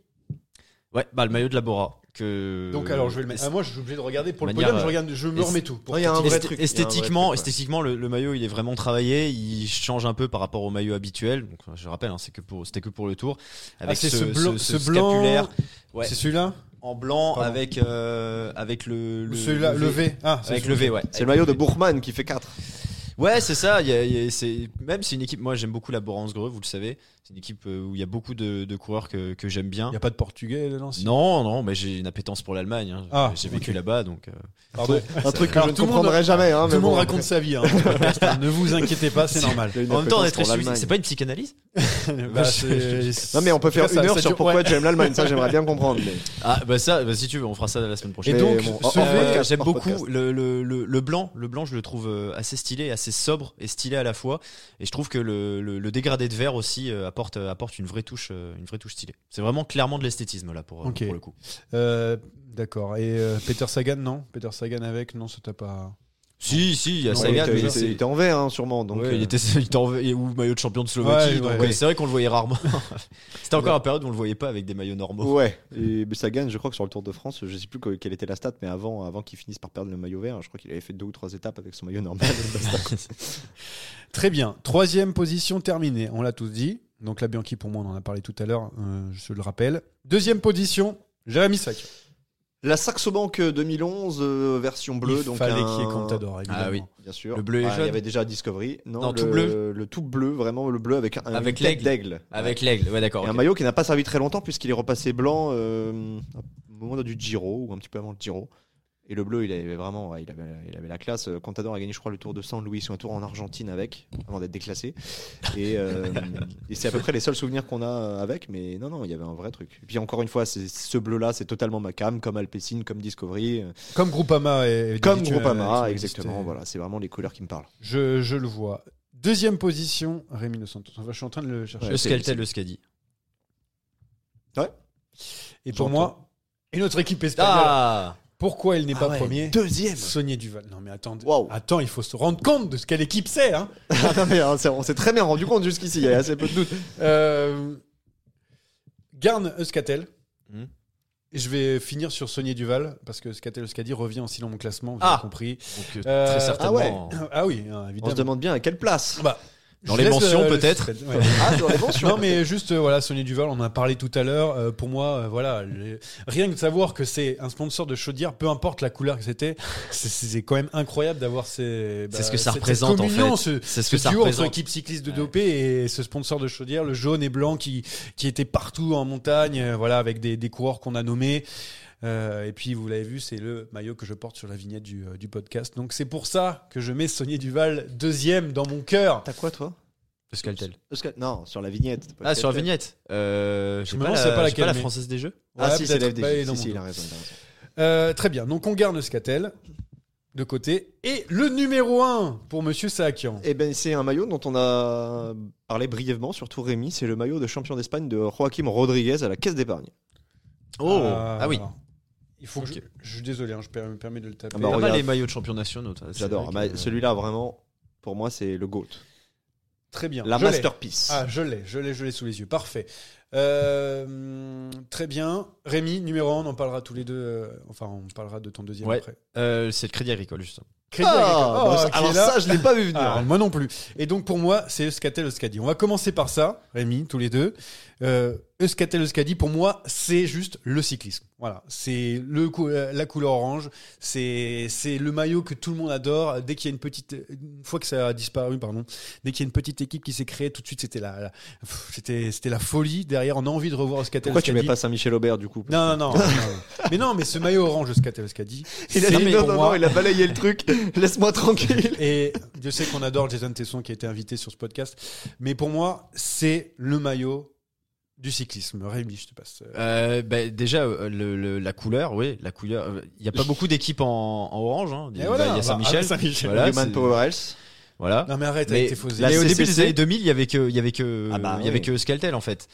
Ouais, bah le maillot de la Bora. Que... Donc alors je vais le mettre. Ah, moi je suis obligé de regarder pour le podium. Je euh, regarde, je me remets tout. pour Ouais, il y a un vrai truc, un vrai esthétiquement, truc, ouais. esthétiquement le, le maillot il est vraiment travaillé, il change un peu par rapport au maillot habituel. Donc, je rappelle, hein, c'est que pour, c'était que pour le tour. Avec Ah, c'est ce blanc- ce ce blanc- scapulaire ouais, C'est celui-là en blanc Pardon. avec euh, avec le, celui-là, le V. Ah, c'est avec le V, ouais. C'est le maillot de Bourgman qui fait 4. Ouais, c'est ça. y a- il y a- c'est même c'est une équipe. Moi, j'aime beaucoup la Borance-Greux, vous le savez. C'est une équipe euh, où il y a beaucoup de, de coureurs que, que j'aime bien. Il n'y a pas de portugais dedans si Non, non, mais j'ai une appétence pour l'Allemagne. hein. Ah, j'ai vécu là-bas, donc. euh, Pardon. Un truc que Alors, je ne tout le monde- comprendrai jamais. Hein, Tout mais le monde bon, raconte sa vie. hein, dans ce podcast, hein. Ne vous inquiétez pas, c'est normal. il a une En même temps, on est appétence très pour suivi. l'Allemagne. C'est pas une psychanalyse Bah, c'est- Non mais on peut faire Ça, une heure ça sur dure- pourquoi ouais. tu aimes l'Allemagne. Ça j'aimerais bien comprendre. mais- Ah, bah ça, bah, si tu veux, on fera ça la semaine prochaine. Et Mais donc, bon, ce hors- hors V, podcast, J'aime hors beaucoup le, le, le, le blanc. Le blanc, je le trouve euh, assez stylé, assez sobre et stylé à la fois. Et je trouve que le, le, le dégradé de vert aussi euh, apporte, euh, apporte une vraie touche, euh, une vraie touche stylée. C'est vraiment clairement de l'esthétisme là pour, euh, pour le coup. Euh, D'accord. Et euh, Peter Sagan, non? Peter Sagan avec? Non, ça t'a pas. Si, si, il y a Non, Sagan, il, était, mais il en vert hein, sûrement. Donc Ouais, euh, il était, il était en- ou maillot de champion de Slovaquie. Ouais, donc, ouais. ouais, C'est vrai qu'on le voyait rarement. C'était encore une période où on le voyait pas avec des maillots normaux. Ouais, et ça gagne, je crois que sur le Tour de France, je sais plus que- quelle était la stat, mais avant, avant qu'il finisse par perdre le maillot vert, je crois qu'il avait fait deux ou trois étapes avec son maillot normal. Très bien. Troisième position terminée. On l'a tous dit. Donc la Bianchi, pour moi, on en a parlé tout à l'heure. euh, je le rappelle. Deuxième position, Jérémy Sac. la Saxo Bank 2011 euh, version bleue, Il donc fallait un- qu'il y ait Contador, évidemment. Ah oui. Bien sûr. Le bleu et Ah, Il jaune y avait déjà Discovery. Non, Non, le, tout bleu. Le tout bleu, vraiment le bleu avec un Avec l'aigle. d'aigle. Avec l'aigle, ouais, d'accord. Et un maillot qui n'a pas servi très longtemps puisqu'il est repassé blanc euh, au moment du Giro ou un petit peu avant le Giro. Et le bleu, il avait vraiment, ouais, il avait, il avait la classe. Contador a gagné, je crois, le Tour de San Luis ou un tour en Argentine avec, avant d'être déclassé. Et, euh, et c'est à peu près les seuls souvenirs qu'on a avec. Mais non, non, il y avait un vrai truc. Et puis encore une fois, c'est- ce bleu-là, c'est totalement ma cam, comme Alpecin, comme Discovery, euh, Comme Groupama. Et, comme Groupama, euh, exactement. Voilà, c'est vraiment les couleurs qui me parlent. Je, je le vois. Deuxième position, Rémi Dos Santos. Enfin, je suis en train de le chercher. Ouais, Le Skeltel, le Scadi. Et pour j'entends. moi, une autre équipe espagnole. Ah Pourquoi il n'est pas ouais, premier Deuxième. Saunier Duval. Non mais attends, Waouh. attends, il faut se rendre compte de ce quelle équipe c'est. Hein Ah, non, mais, hein, c'est- on s'est très bien rendu compte jusqu'ici. Il y a assez peu de doutes. euh, Garn Euskatel. Hmm. Et je vais finir sur Saunier Duval parce que Euskatel Euskadi revient aussi dans mon classement. Vous Ah. avez compris. Donc, euh, Euh, très ah certainement. Ah oui, hein, On évidemment. se demande bien à quelle place. Bah, Dans les mentions, le peut-être ouais. Ah, dans les mentions. Non mais juste euh, voilà Sony Duval on en a parlé tout à l'heure Euh, pour moi euh, voilà les- rien que de savoir que c'est un sponsor de chaudière peu importe la couleur que c'était c'est- quand même incroyable d'avoir ces bah, C'est ce que ça cette- représente, cette en fait. ce, C'est ce ce que ça duo entre représente. équipe cycliste de Ouais. dopé et ce sponsor de chaudière le jaune et blanc qui qui était partout en montagne euh, voilà avec des, des coureurs qu'on a nommés Euh, et puis vous l'avez vu, c'est le maillot que je porte sur la vignette du, euh, du podcast. Donc c'est pour ça que je mets Sonier Duval deuxième dans mon cœur. T'as quoi, toi? Le Skeltel. Euska- Non, sur la vignette. Ah, sur la vignette. Euh, Je me pas, demande la, c'est pas laquelle, pas la française des jeux. Ah, si, c'est l'FDJ. Bah, si, si, il a raison. il a raison. Euh, très bien. Donc on garde Scatel de côté. Et le numéro 1 pour Monsieur Saakian. Eh ben, c'est un maillot dont on a parlé brièvement, surtout Rémi. C'est le maillot de champion d'Espagne de Joaquim Rodriguez à la Caisse d'épargne. Oh Ah, Ah oui. alors, Il faut que je, je suis désolé, hein, je me permets de le taper. Ah bah, regarde. les maillots de champions nationaux. J'adore. que- Celui-là, vraiment, pour moi, c'est le GOAT. Très bien. La Je masterpiece. Ah, je l'ai, je l'ai, je l'ai sous les yeux. Parfait. Euh, très bien. Rémi, numéro 1, on en parlera tous les deux. euh, enfin, on parlera de ton deuxième Ouais. après. Euh, c'est le Crédit Agricole, justement. Crédit Agricole. Ah, Oh, bah, ça- qui alors là. ça, je l'ai pas vu venir. Ah, moi non plus. Et donc pour moi, c'est Euskatel Euskadi. On va commencer par ça, Rémi, tous les deux. Euh, Euskatel Euskadi, pour moi, c'est juste le cyclisme. Voilà, c'est le cou- euh, la couleur orange. C'est le maillot que tout le monde adore. Dès qu'il y a une petite, une fois que ça a disparu, pardon, dès qu'il y a une petite équipe qui s'est créée, tout de suite c'était la, c'était c'était la folie. Derrière, on a envie de revoir Euskatel Pourquoi tu Euskadi. mets pas Saint-Michel Aubert du coup? Non, non, non. Mais non, mais ce maillot orange Euskatel Euskadi, Il a dit non, non, moi- non, il a balayé le truc. Laisse-moi tranquille. et Dieu sait qu'on adore Jason Tesson qui a été invité sur ce podcast. Mais pour moi, c'est le maillot du cyclisme. Rémi, je te passe. Euh, bah, déjà, euh, le, le- la couleur, oui, la couleur. Il n'y a pas beaucoup d'équipes en, en orange. Hein. Il y Et a, voilà, il y a bah, Saint-Michel. Saint-Michel. Voilà, Human Power Health. voilà. Non mais arrête Mais, avec tes faux la mais au début des années 2000, il y avait que, il y avait que, Ah bah il y avait oui. que Euskaltel en fait.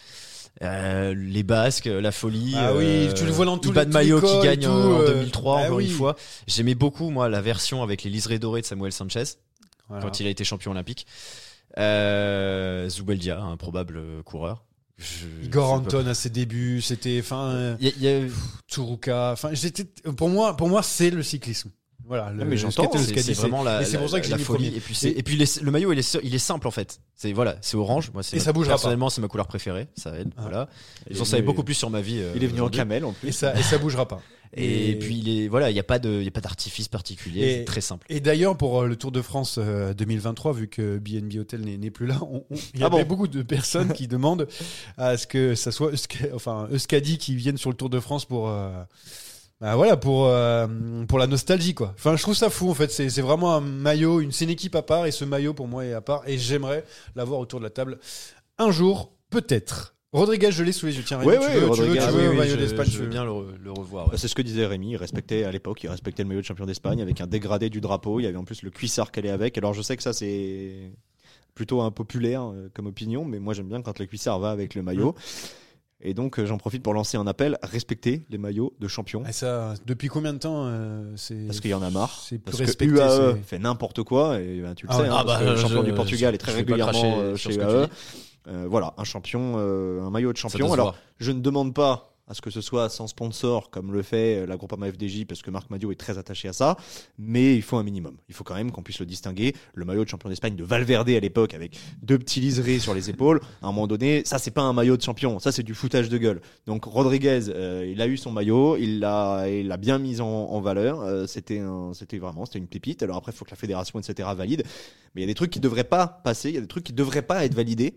Euh, les Basques, la folie. Ah oui, tu le vois dans les- tous les Maillot qui gagne tout, en euh, 2003 ah encore oui. une fois. J'aimais beaucoup moi la version avec les liserés dorés de Samuel Sanchez Voilà. quand il a été champion olympique. Euh, Zubeldia, un probable coureur. Je- Igor. Anton à ses débuts, c'était enfin euh, Il y a- y a- Tsuruka, enfin j'étais pour moi pour moi c'est le cyclisme. Voilà, le Ah, mais j'entends, c'est vraiment la, et c'est pour la- ça que j'ai la mis folie. premier. Et puis, c'est- Et- et puis les- le maillot, il est, il est simple en fait. C'est voilà, c'est orange. Moi, c'est Et ça bougera pas. Personnellement, c'est ma couleur préférée. Ça aide. Ah. Voilà. Il J'en savais beaucoup plus sur ma vie. euh, Il est venu en camel en plus. Et ça et ça bougera pas. Et, puis il est voilà, il y a pas de, y a pas d'artifice particulier. C'est très simple. Et d'ailleurs, pour euh, le Tour de France euh, 2023, vu que BNB Hotel n'est plus là, il y Ah avait bon beaucoup de personnes qui demandent à ce que ça soit enfin, Euskadi qui vienne sur le Tour de France pour. euh, bah voilà, pour, euh, pour la nostalgie, quoi. Enfin, je trouve ça fou, en fait. C'est c'est vraiment un maillot, une, c'est une équipe à part, et ce maillot, pour moi, est à part. Et j'aimerais l'avoir autour de la table un jour, peut-être. Rodriguez, je l'ai sous les yeux. Tiens, Ouais, Rémi, tu ouais, veux, tu veux, Rodriguez, tu veux, oui, oui, maillot je, d'Espagne, je tu veux bien le, le revoir. ouais. C'est ce que disait Rémi, il respectait à l'époque, il respectait le maillot de champion d'Espagne avec un dégradé du drapeau, il y avait en plus le cuissard qu'elle est avec. Alors je sais que ça c'est plutôt impopulaire euh, comme opinion, mais moi j'aime bien quand le cuissard va avec le maillot. Et donc euh, j'en profite pour lancer un appel, respectez les maillots de champion. Ah, ça, depuis combien de temps euh, c'est Parce qu'il y en a marre. C'est plus Parce que respecté. UAE c'est- fait n'importe quoi et ben, tu le Ah sais, hein, Ah parce bah, que le champion je- du Portugal je- est très régulièrement euh, chez que UAE. Euh, voilà, un champion, euh, un maillot de champion. Alors je ne demande pas à ce que ce soit sans sponsor comme le fait euh, la Groupama FDJ parce que Marc Madio est très attaché à ça, mais il faut un minimum. Il faut quand même qu'on puisse le distinguer. Le maillot de champion d'Espagne de Valverde à l'époque avec deux petits liserés sur les épaules, à un moment donné, ça c'est pas un maillot de champion, ça c'est du foutage de gueule. Donc Rodriguez, euh, il a eu son maillot, il l'a, il l'a bien mis en, en valeur. Euh, c'était, un, c'était vraiment, c'était une pépite. Alors après, il faut que la fédération etc valide, mais il y a des trucs qui devraient pas passer, il y a des trucs qui devraient pas être validés.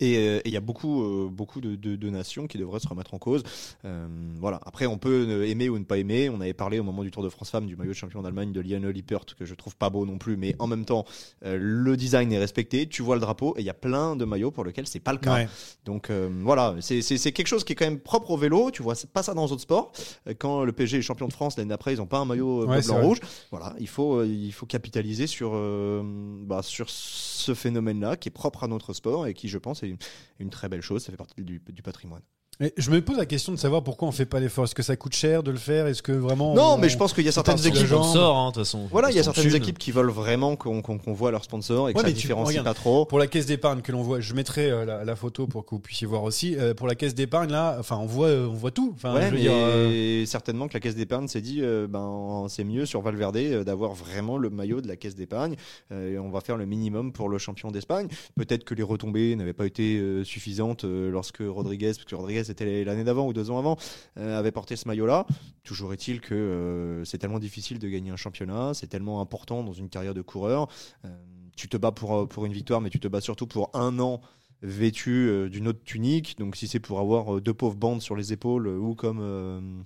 Et euh, il y a beaucoup, euh, beaucoup de, de- de nations qui devraient se remettre en cause. Euh, voilà. Après, on peut aimer ou ne pas aimer. On avait parlé au moment du Tour de France Femmes du maillot de champion d'Allemagne de Lionel Lippert que je trouve pas beau non plus, mais en même temps, euh, le design est respecté. Tu vois le drapeau et il y a plein de maillots pour lesquels c'est pas le cas. Ouais. Donc euh, voilà, c'est quelque chose qui est quand même propre au vélo. Tu vois, c'est pas ça dans les autres sports. Euh, Quand le PSG est champion de France l'année d'après, ils ont pas un maillot euh, Ouais, blanc rouge. Voilà, il faut euh, il faut capitaliser sur euh, bah, sur ce phénomène-là qui est propre à notre sport et qui, je pense, est une, très belle chose. Ça fait partie du, du patrimoine. Mais je me pose la question de savoir pourquoi on fait pas l'effort. Est-ce que ça coûte cher de le faire? Est-ce que vraiment Non, on- mais je pense qu'il y a certaines équipes. hein, de toute façon. Voilà, il y a certaines thunes. équipes qui veulent vraiment qu'on qu'on- qu'on voit leurs sponsors et que Ouais, ça mais tu- différencie regarde, pas trop. Pour la caisse d'épargne que l'on voit, je mettrai euh, la, la photo pour que vous puissiez voir aussi. Euh, pour la caisse d'épargne là, enfin on voit, euh, on voit tout. Enfin, Ouais, je veux mais dire, euh, certainement que la caisse d'épargne s'est dit, euh, ben c'est mieux sur Valverde euh, d'avoir vraiment le maillot de la caisse d'épargne. Euh, et on va faire le minimum pour le champion d'Espagne. Peut-être que les retombées n'avaient pas été euh, suffisantes euh, lorsque Rodriguez, parce que Rodriguez était l'année d'avant ou deux ans avant, euh, avait porté ce maillot-là. Toujours est-il que euh, c'est tellement difficile de gagner un championnat, c'est tellement important dans une carrière de coureur. Euh, tu te bats pour, pour une victoire, mais tu te bats surtout pour un an vêtu d'une autre tunique. Donc si c'est pour avoir deux pauvres bandes sur les épaules ou comme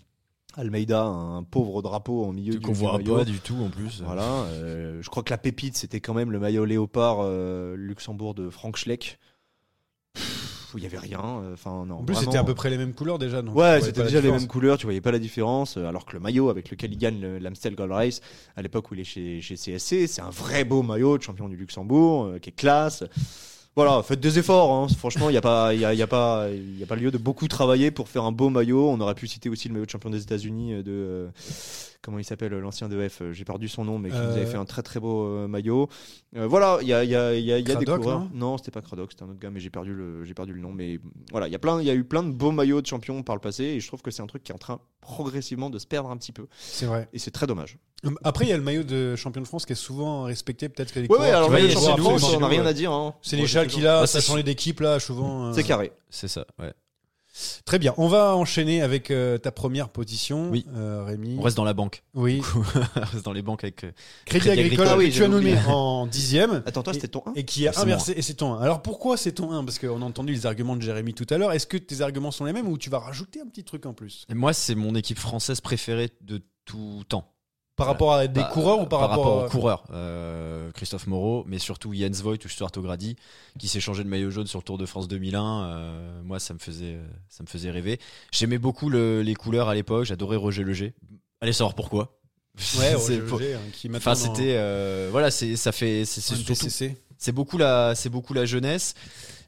Almeida, un pauvre drapeau en milieu du, qu'on voit pas du tout en plus. Voilà, euh, je crois que la pépite c'était quand même le maillot léopard euh, Luxembourg de Frank Schleck. Il y avait rien. euh, Enfin non. en plus c'était à peu près les mêmes couleurs déjà. donc on Ouais, c'était déjà les mêmes couleurs, tu voyais pas la différence. euh, Alors que le maillot avec lequel il gagne l'Amstel Gold Race, à l'époque où il est chez, chez CSC, c'est un vrai beau maillot de champion du Luxembourg, euh, qui est classe. Voilà, faites des efforts. hein. Franchement, il n'y a, pas- il y a, y a, pas- il y a pas lieu de beaucoup travailler pour faire un beau maillot. On aurait pu citer aussi le maillot de champion des États-Unis euh, de. euh, comment il s'appelle, l'ancien de F J'ai perdu son nom, mais qui nous avait Euh. fait un très très beau euh, maillot. Euh, voilà, il y a, y a, y a, y a des coureurs. non? C'était pas Craddock, c'était un autre gars, mais j'ai perdu, le, j'ai perdu le nom. Mais voilà, il y, a plein, il y a eu plein de beaux maillots de champions par le passé, et je trouve que c'est un truc qui est en train progressivement de se perdre un petit peu. C'est vrai. Et c'est très dommage. Après, il y a le maillot de champion de France qui est souvent respecté, peut-être que les Ouais, ouais, coureurs alors qui le maillot de champion de France, on n'a rien ouais. à dire. hein. C'est les qu'il a, Bah, ça les d'équipe là, souvent. euh, C'est carré. C'est ça, ouais. Très bien. On va enchaîner avec euh, ta première position, Oui. euh, Rémi. On reste dans la banque. Oui. on reste dans les banques avec. euh, Crédit, Crédit Agricole, Agricole, que oui, tu as nommé en dixième. Attends, toi, c'était ton 1 Et qui a C'est inversé, et c'est ton 1. Alors pourquoi c'est ton 1 Parce qu'on a entendu les arguments de Jérémy tout à l'heure. Est-ce que tes arguments sont les mêmes ou tu vas rajouter un petit truc en plus? Et moi, c'est mon équipe française préférée de tout temps. Par rapport à des Bah, coureurs ou par, rapport, aux coureurs Euh, Christophe Moreau, mais surtout Jens Voigt ou Stuart O'Grady, qui s'est changé de maillot jaune sur le Tour de France 2001. euh, moi, ça me faisait, ça me faisait rêver. J'aimais beaucoup le- les couleurs à l'époque. J'adorais Roger Leger. Allez savoir pourquoi. Ouais, C'est Roger pour- Leger, hein, qui maintenant Enfin, c'était euh, voilà, c'est ça fait, c'est beaucoup la, c'est beaucoup la jeunesse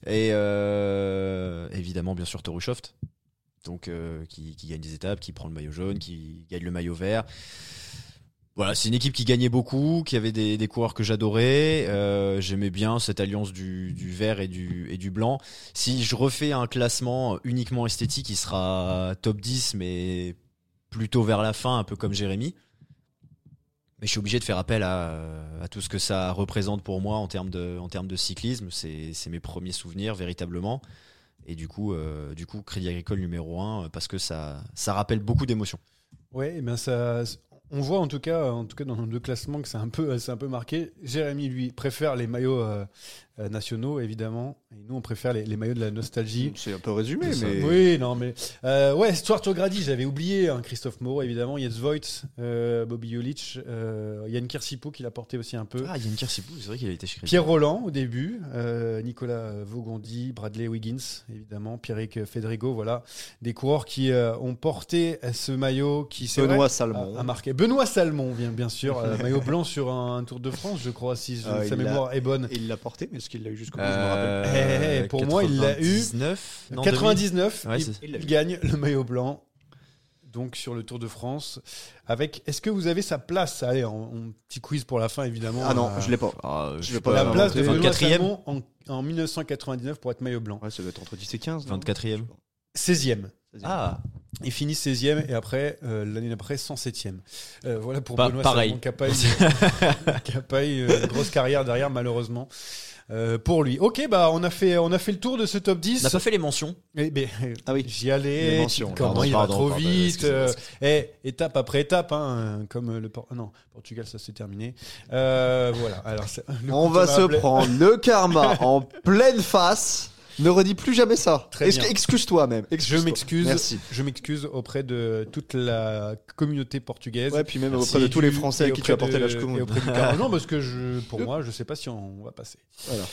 et euh, évidemment bien sûr Torushoft, donc euh, qui, qui gagne des étapes, qui prend le maillot jaune, qui gagne le maillot vert. Voilà, c'est une équipe qui gagnait beaucoup, qui avait des, coureurs que j'adorais. Euh, J'aimais bien cette alliance du, du vert et du, et du blanc. Si je refais un classement uniquement esthétique, il sera top 10, mais plutôt vers la fin, un peu comme Jérémy. Mais je suis obligé de faire appel à, à tout ce que ça représente pour moi en termes de, en termes de cyclisme. C'est mes premiers souvenirs véritablement. Et du coup, euh, du coup, Crédit Agricole numéro 1, parce que ça, ça rappelle beaucoup d'émotions. Ouais, eh ben ça, on voit en tout cas, dans nos deux classements que c'est un peu, un peu marqué. Jérémy lui préfère les maillots euh, euh, nationaux évidemment, et nous on préfère les, les maillots de la nostalgie. C'est un peu résumé, mais. Oui, non, mais euh, ouais, Stuart O'Grady, j'avais oublié hein, Christophe Moreau évidemment, Jens Voigt, euh, Bobby Julich, euh, Yann Kirsipo qui l'a porté aussi un peu. Ah, Yann Kirsipou, c'est vrai qu'il a été chez. Pierre Roland au début, euh, Nicolas Vaugondi, Bradley Wiggins évidemment, Pierrick Federico, voilà, des coureurs qui euh, ont porté ce maillot qui c'est Benoît vrai, Salmon. a, a marqué. Benoît Salmon, bien, bien sûr, maillot blanc sur un, Tour de France, je crois, si je- Ah, sa mémoire est bonne. Il l'a porté, mais est-ce qu'il l'a eu jusqu'au bout Je me rappelle. Euh, pour moi, il l'a eu. 99, non, 99, Ouais, il, il gagne le maillot blanc. Donc sur le Tour de France, avec. Est-ce que vous avez sa place? Allez, en petit quiz pour la fin évidemment. Ah non, euh, je l'ai pas. Ah, Je sais pas La place de Benoît 24e. Salmon en, en 1999 pour être maillot blanc. Ouais, ça doit être entre 10 et 15. non? 24e. 16e. Ah, Il finit 16e et après, euh, l'année d'après, 107e. Euh, voilà pour Pa- Benoît pareil. Salmon, qui a pas eu- qui a pas eu euh, une grosse carrière derrière, malheureusement. Euh, pour lui. Ok, bah on a fait on a fait le tour de ce top 10. on n'a pas fait les mentions. Eh ben, Ah oui. j'y allais. Les mentions. Comment Pardon, il pardon, va trop pardon, vite. euh, eh, étape après étape, hein, comme le Por- ah non Portugal, ça s'est terminé. Euh, voilà. Alors le On va se prendre le karma en pleine face. Ne redis plus jamais ça. Très bien. Excuse-toi même. Je m'excuse. Merci. Je m'excuse auprès de toute la communauté portugaise. Ouais, puis même Merci. auprès de tous les Français à qui tu as porté l'âge commun. Non, parce que je, pour moi, je sais pas si on va passer. Voilà.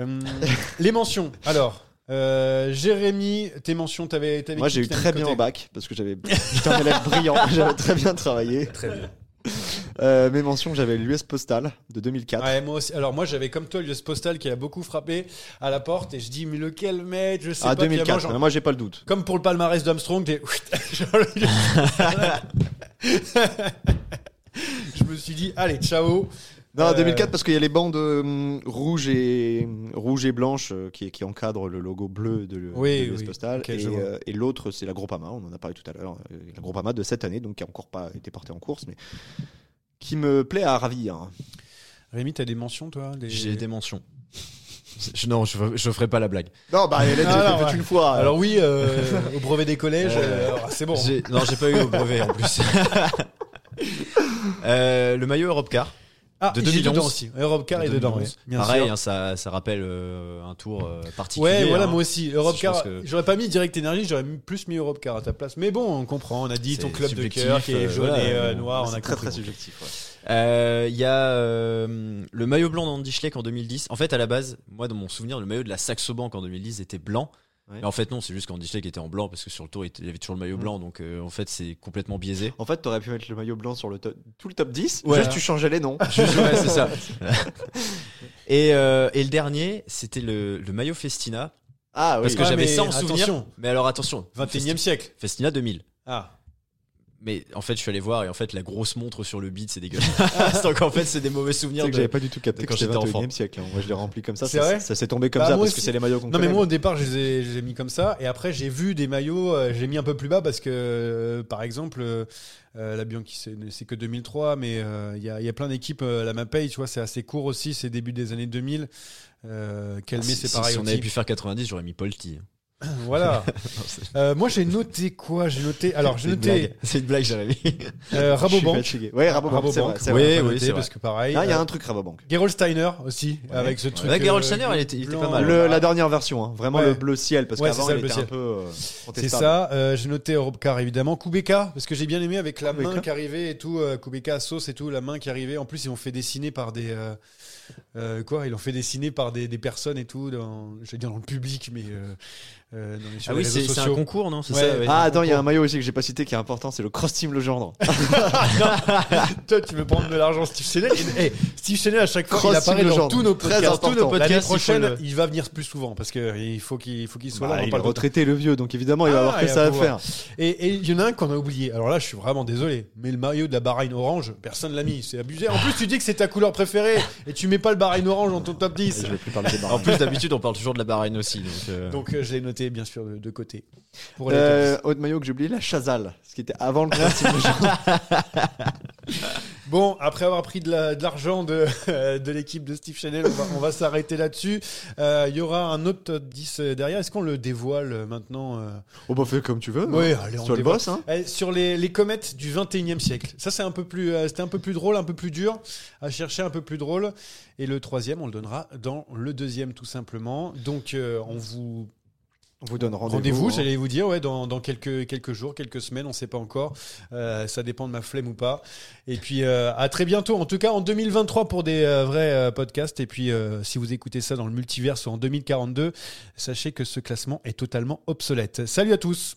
Euh, les mentions. Alors, euh, Jérémy, tes mentions, t'avais, t'avais Moi, j'ai eu très bien au bac parce que j'avais j'étais un élève brillant. J'avais très bien travaillé. Très bien. Euh, mes mentions, j'avais l'US Postal de 2004. Ouais, moi aussi. Alors moi j'avais comme toi l'US Postal qui a beaucoup frappé à la porte et je dis mais lequel mettre Je sais Ah, pas. Puis 2004. avant, genre, Moi, j'ai pas le doute. comme pour le palmarès d'Armstrong, t'es- je me suis dit allez ciao. Non, Euh, 2004 parce qu'il y a les bandes euh, rouges et rouges et blanches euh, qui, qui encadrent le logo bleu de, Oui, l'US oui. Postal. Et euh, et l'autre, c'est la Groupama. On en a parlé tout à l'heure. euh, La Groupama de cette année, donc qui a encore pas été portée en course, mais qui me plaît à ravir. Rémi, t'as des mentions toi? Des- J'ai des mentions. Je- non, je, je ferai pas la blague. Non, bah, Hélène, Ah, j'ai non, fait ouais. une fois. Alors oui, euh, au brevet des collèges, euh, c'est bon. Non, j'ai pas eu au brevet en plus. Euh, le maillot Europcar. Ah, de il est 2011. dedans aussi. Europe Car de est dedans. 2011. ouais. Pareil, hein, ça, ça rappelle euh, un tour euh, particulier. Ouais, voilà, hein. moi aussi. Europe Car, que- j'aurais pas mis Direct Énergie, j'aurais plus mis Europe Car à ta place. Mais bon, on comprend, on a dit ton club de cœur qui est euh, jaune voilà, et euh, noir, on a très compris. très subjectif. ouais. Euh, Il y a euh, le maillot blanc d'Andy Schleck en 2010. En fait, à la base, moi, dans mon souvenir, le maillot de la Saxo Bank en 2010 était blanc. Ouais. Mais en fait, non, c'est juste qu'Andy Schleck était en blanc parce que sur le tour, il était- il avait toujours le maillot blanc. Donc, euh, en fait, c'est complètement biaisé. En fait, t'aurais pu mettre le maillot blanc sur le top- tout le top 10. Ouais. Juste, tu changeais les noms. Juste, ouais, c'est ça. et, euh, et le dernier, c'était le, le maillot Festina. Ah oui. Parce que Ah, j'avais ça en souvenir. attention. Mais alors, attention. 21 e siècle. Festina 2000. Ah. Mais en fait, je suis allé voir et en fait, la grosse montre sur le beat, c'est dégueulasse. Donc en fait, c'est des mauvais C'est souvenirs. que de- j'avais pas du tout capté quand j'étais 21 enfant. siècle. hein. Moi, je l'ai rempli comme ça. C'est Ça, vrai ça s'est tombé comme Bah, ça parce que c'est les maillots qu'on Non mais moi au départ je les ai, je les ai mis comme ça et après j'ai vu des maillots, euh, j'ai mis un peu plus bas parce que euh, par exemple euh, la Bianchi c'est c'est que 2003 mais euh, il y, a, il y a plein d'équipes, euh, la Mapei tu vois c'est assez court aussi, c'est début des années 2000. Euh, Calmé Si- c'est si- pareil Si on avait pu faire 90, j'aurais mis Polti. Voilà. Euh, moi j'ai noté quoi? J'ai noté alors j'ai C'est une noté blague. C'est une blague, Jérémy. euh, Je suis Rabobank. Ouais, Rabobank, c'est vrai. Rabobank, c'est Oui, vrai. oui, c'est parce que pareil. Ah, il y a Euh, un truc Rabobank. Gerald Steiner aussi avec ce truc. Ouais, Gerald euh, Steiner, il était- il était pas mal. Le- la dernière version, hein. vraiment Ouais. le bleu ciel, parce Ouais, qu'avant c'est ça, il était bleu un peu euh, C'est ça, euh, j'ai noté Europcar évidemment, Kubeka, parce que j'ai bien aimé avec la Kubeka. main qui arrivait et tout, euh, Kubeka sauce et tout, la main qui arrivait. En plus, ils ont fait dessiner par des. Euh, quoi Ils l'ont fait dessiner par des, des personnes et tout, dans, je vais dire dans le public, mais euh, euh, dans les, sur Ah les oui, réseaux c'est c'est un concours, non C'est Ouais. ça ouais. Ah, attends, il y a un maillot aussi que j'ai pas cité qui est important, c'est le cross team Legendre. Toi, tu veux prendre de l'argent, Steve Chanel et, hey, Steve Chanel, à chaque fois, Cross il apparaît dans Legendre. tous nos podcasts. Tous nos important. podcasts. L'année il faut prochaine, le- il va venir plus souvent parce qu'il faut qu'il faut qu'il soit là. Bah, on il est retraité le vieux, donc évidemment il va Ah, avoir que ça à faire. Et et il y en a un qu'on a oublié. Alors là, je suis vraiment désolé, mais le maillot de la Bahreïn orange, personne l'a mis. C'est abusé. En plus, tu dis que c'est ta couleur préférée et tu mets pas le Bahreïn orange dans ton top 10. Je vais plus parler des En plus, d'habitude, on parle toujours de la Bahreïn aussi. Donc, euh, Donc euh, je l'ai noté bien sûr de, de côté. Pour les Euh, autre maillot que j'ai oublié, la Chazal, ce qui était avant le. 10. Bon, après avoir pris de la- de l'argent de, l'équipe de Steve Chanel, on va, on va s'arrêter là-dessus. Euh, Il y aura un autre top 10 derrière. Est-ce qu'on le dévoile maintenant euh Oh bah fais comme tu veux. Hein. allez, on le boss, hein. Eh, Sur les, les comètes du 21e siècle. Ça, c'est un peu plus, euh, c'était un peu plus drôle, un peu plus dur à chercher, un peu plus drôle. Et le troisième, on le donnera dans le deuxième, tout simplement. Donc, euh, on vous On vous donne rendez-vous. rendez-vous, hein. j'allais vous dire, ouais, dans, dans quelques quelques jours, quelques semaines, on sait pas encore. Euh, ça dépend de ma flemme ou pas. Et puis euh, à très bientôt. En tout cas, en 2023 pour des euh, vrais podcasts. Et puis, si vous écoutez ça dans le multiverse ou en 2042, sachez que ce classement est totalement obsolète. Salut à tous.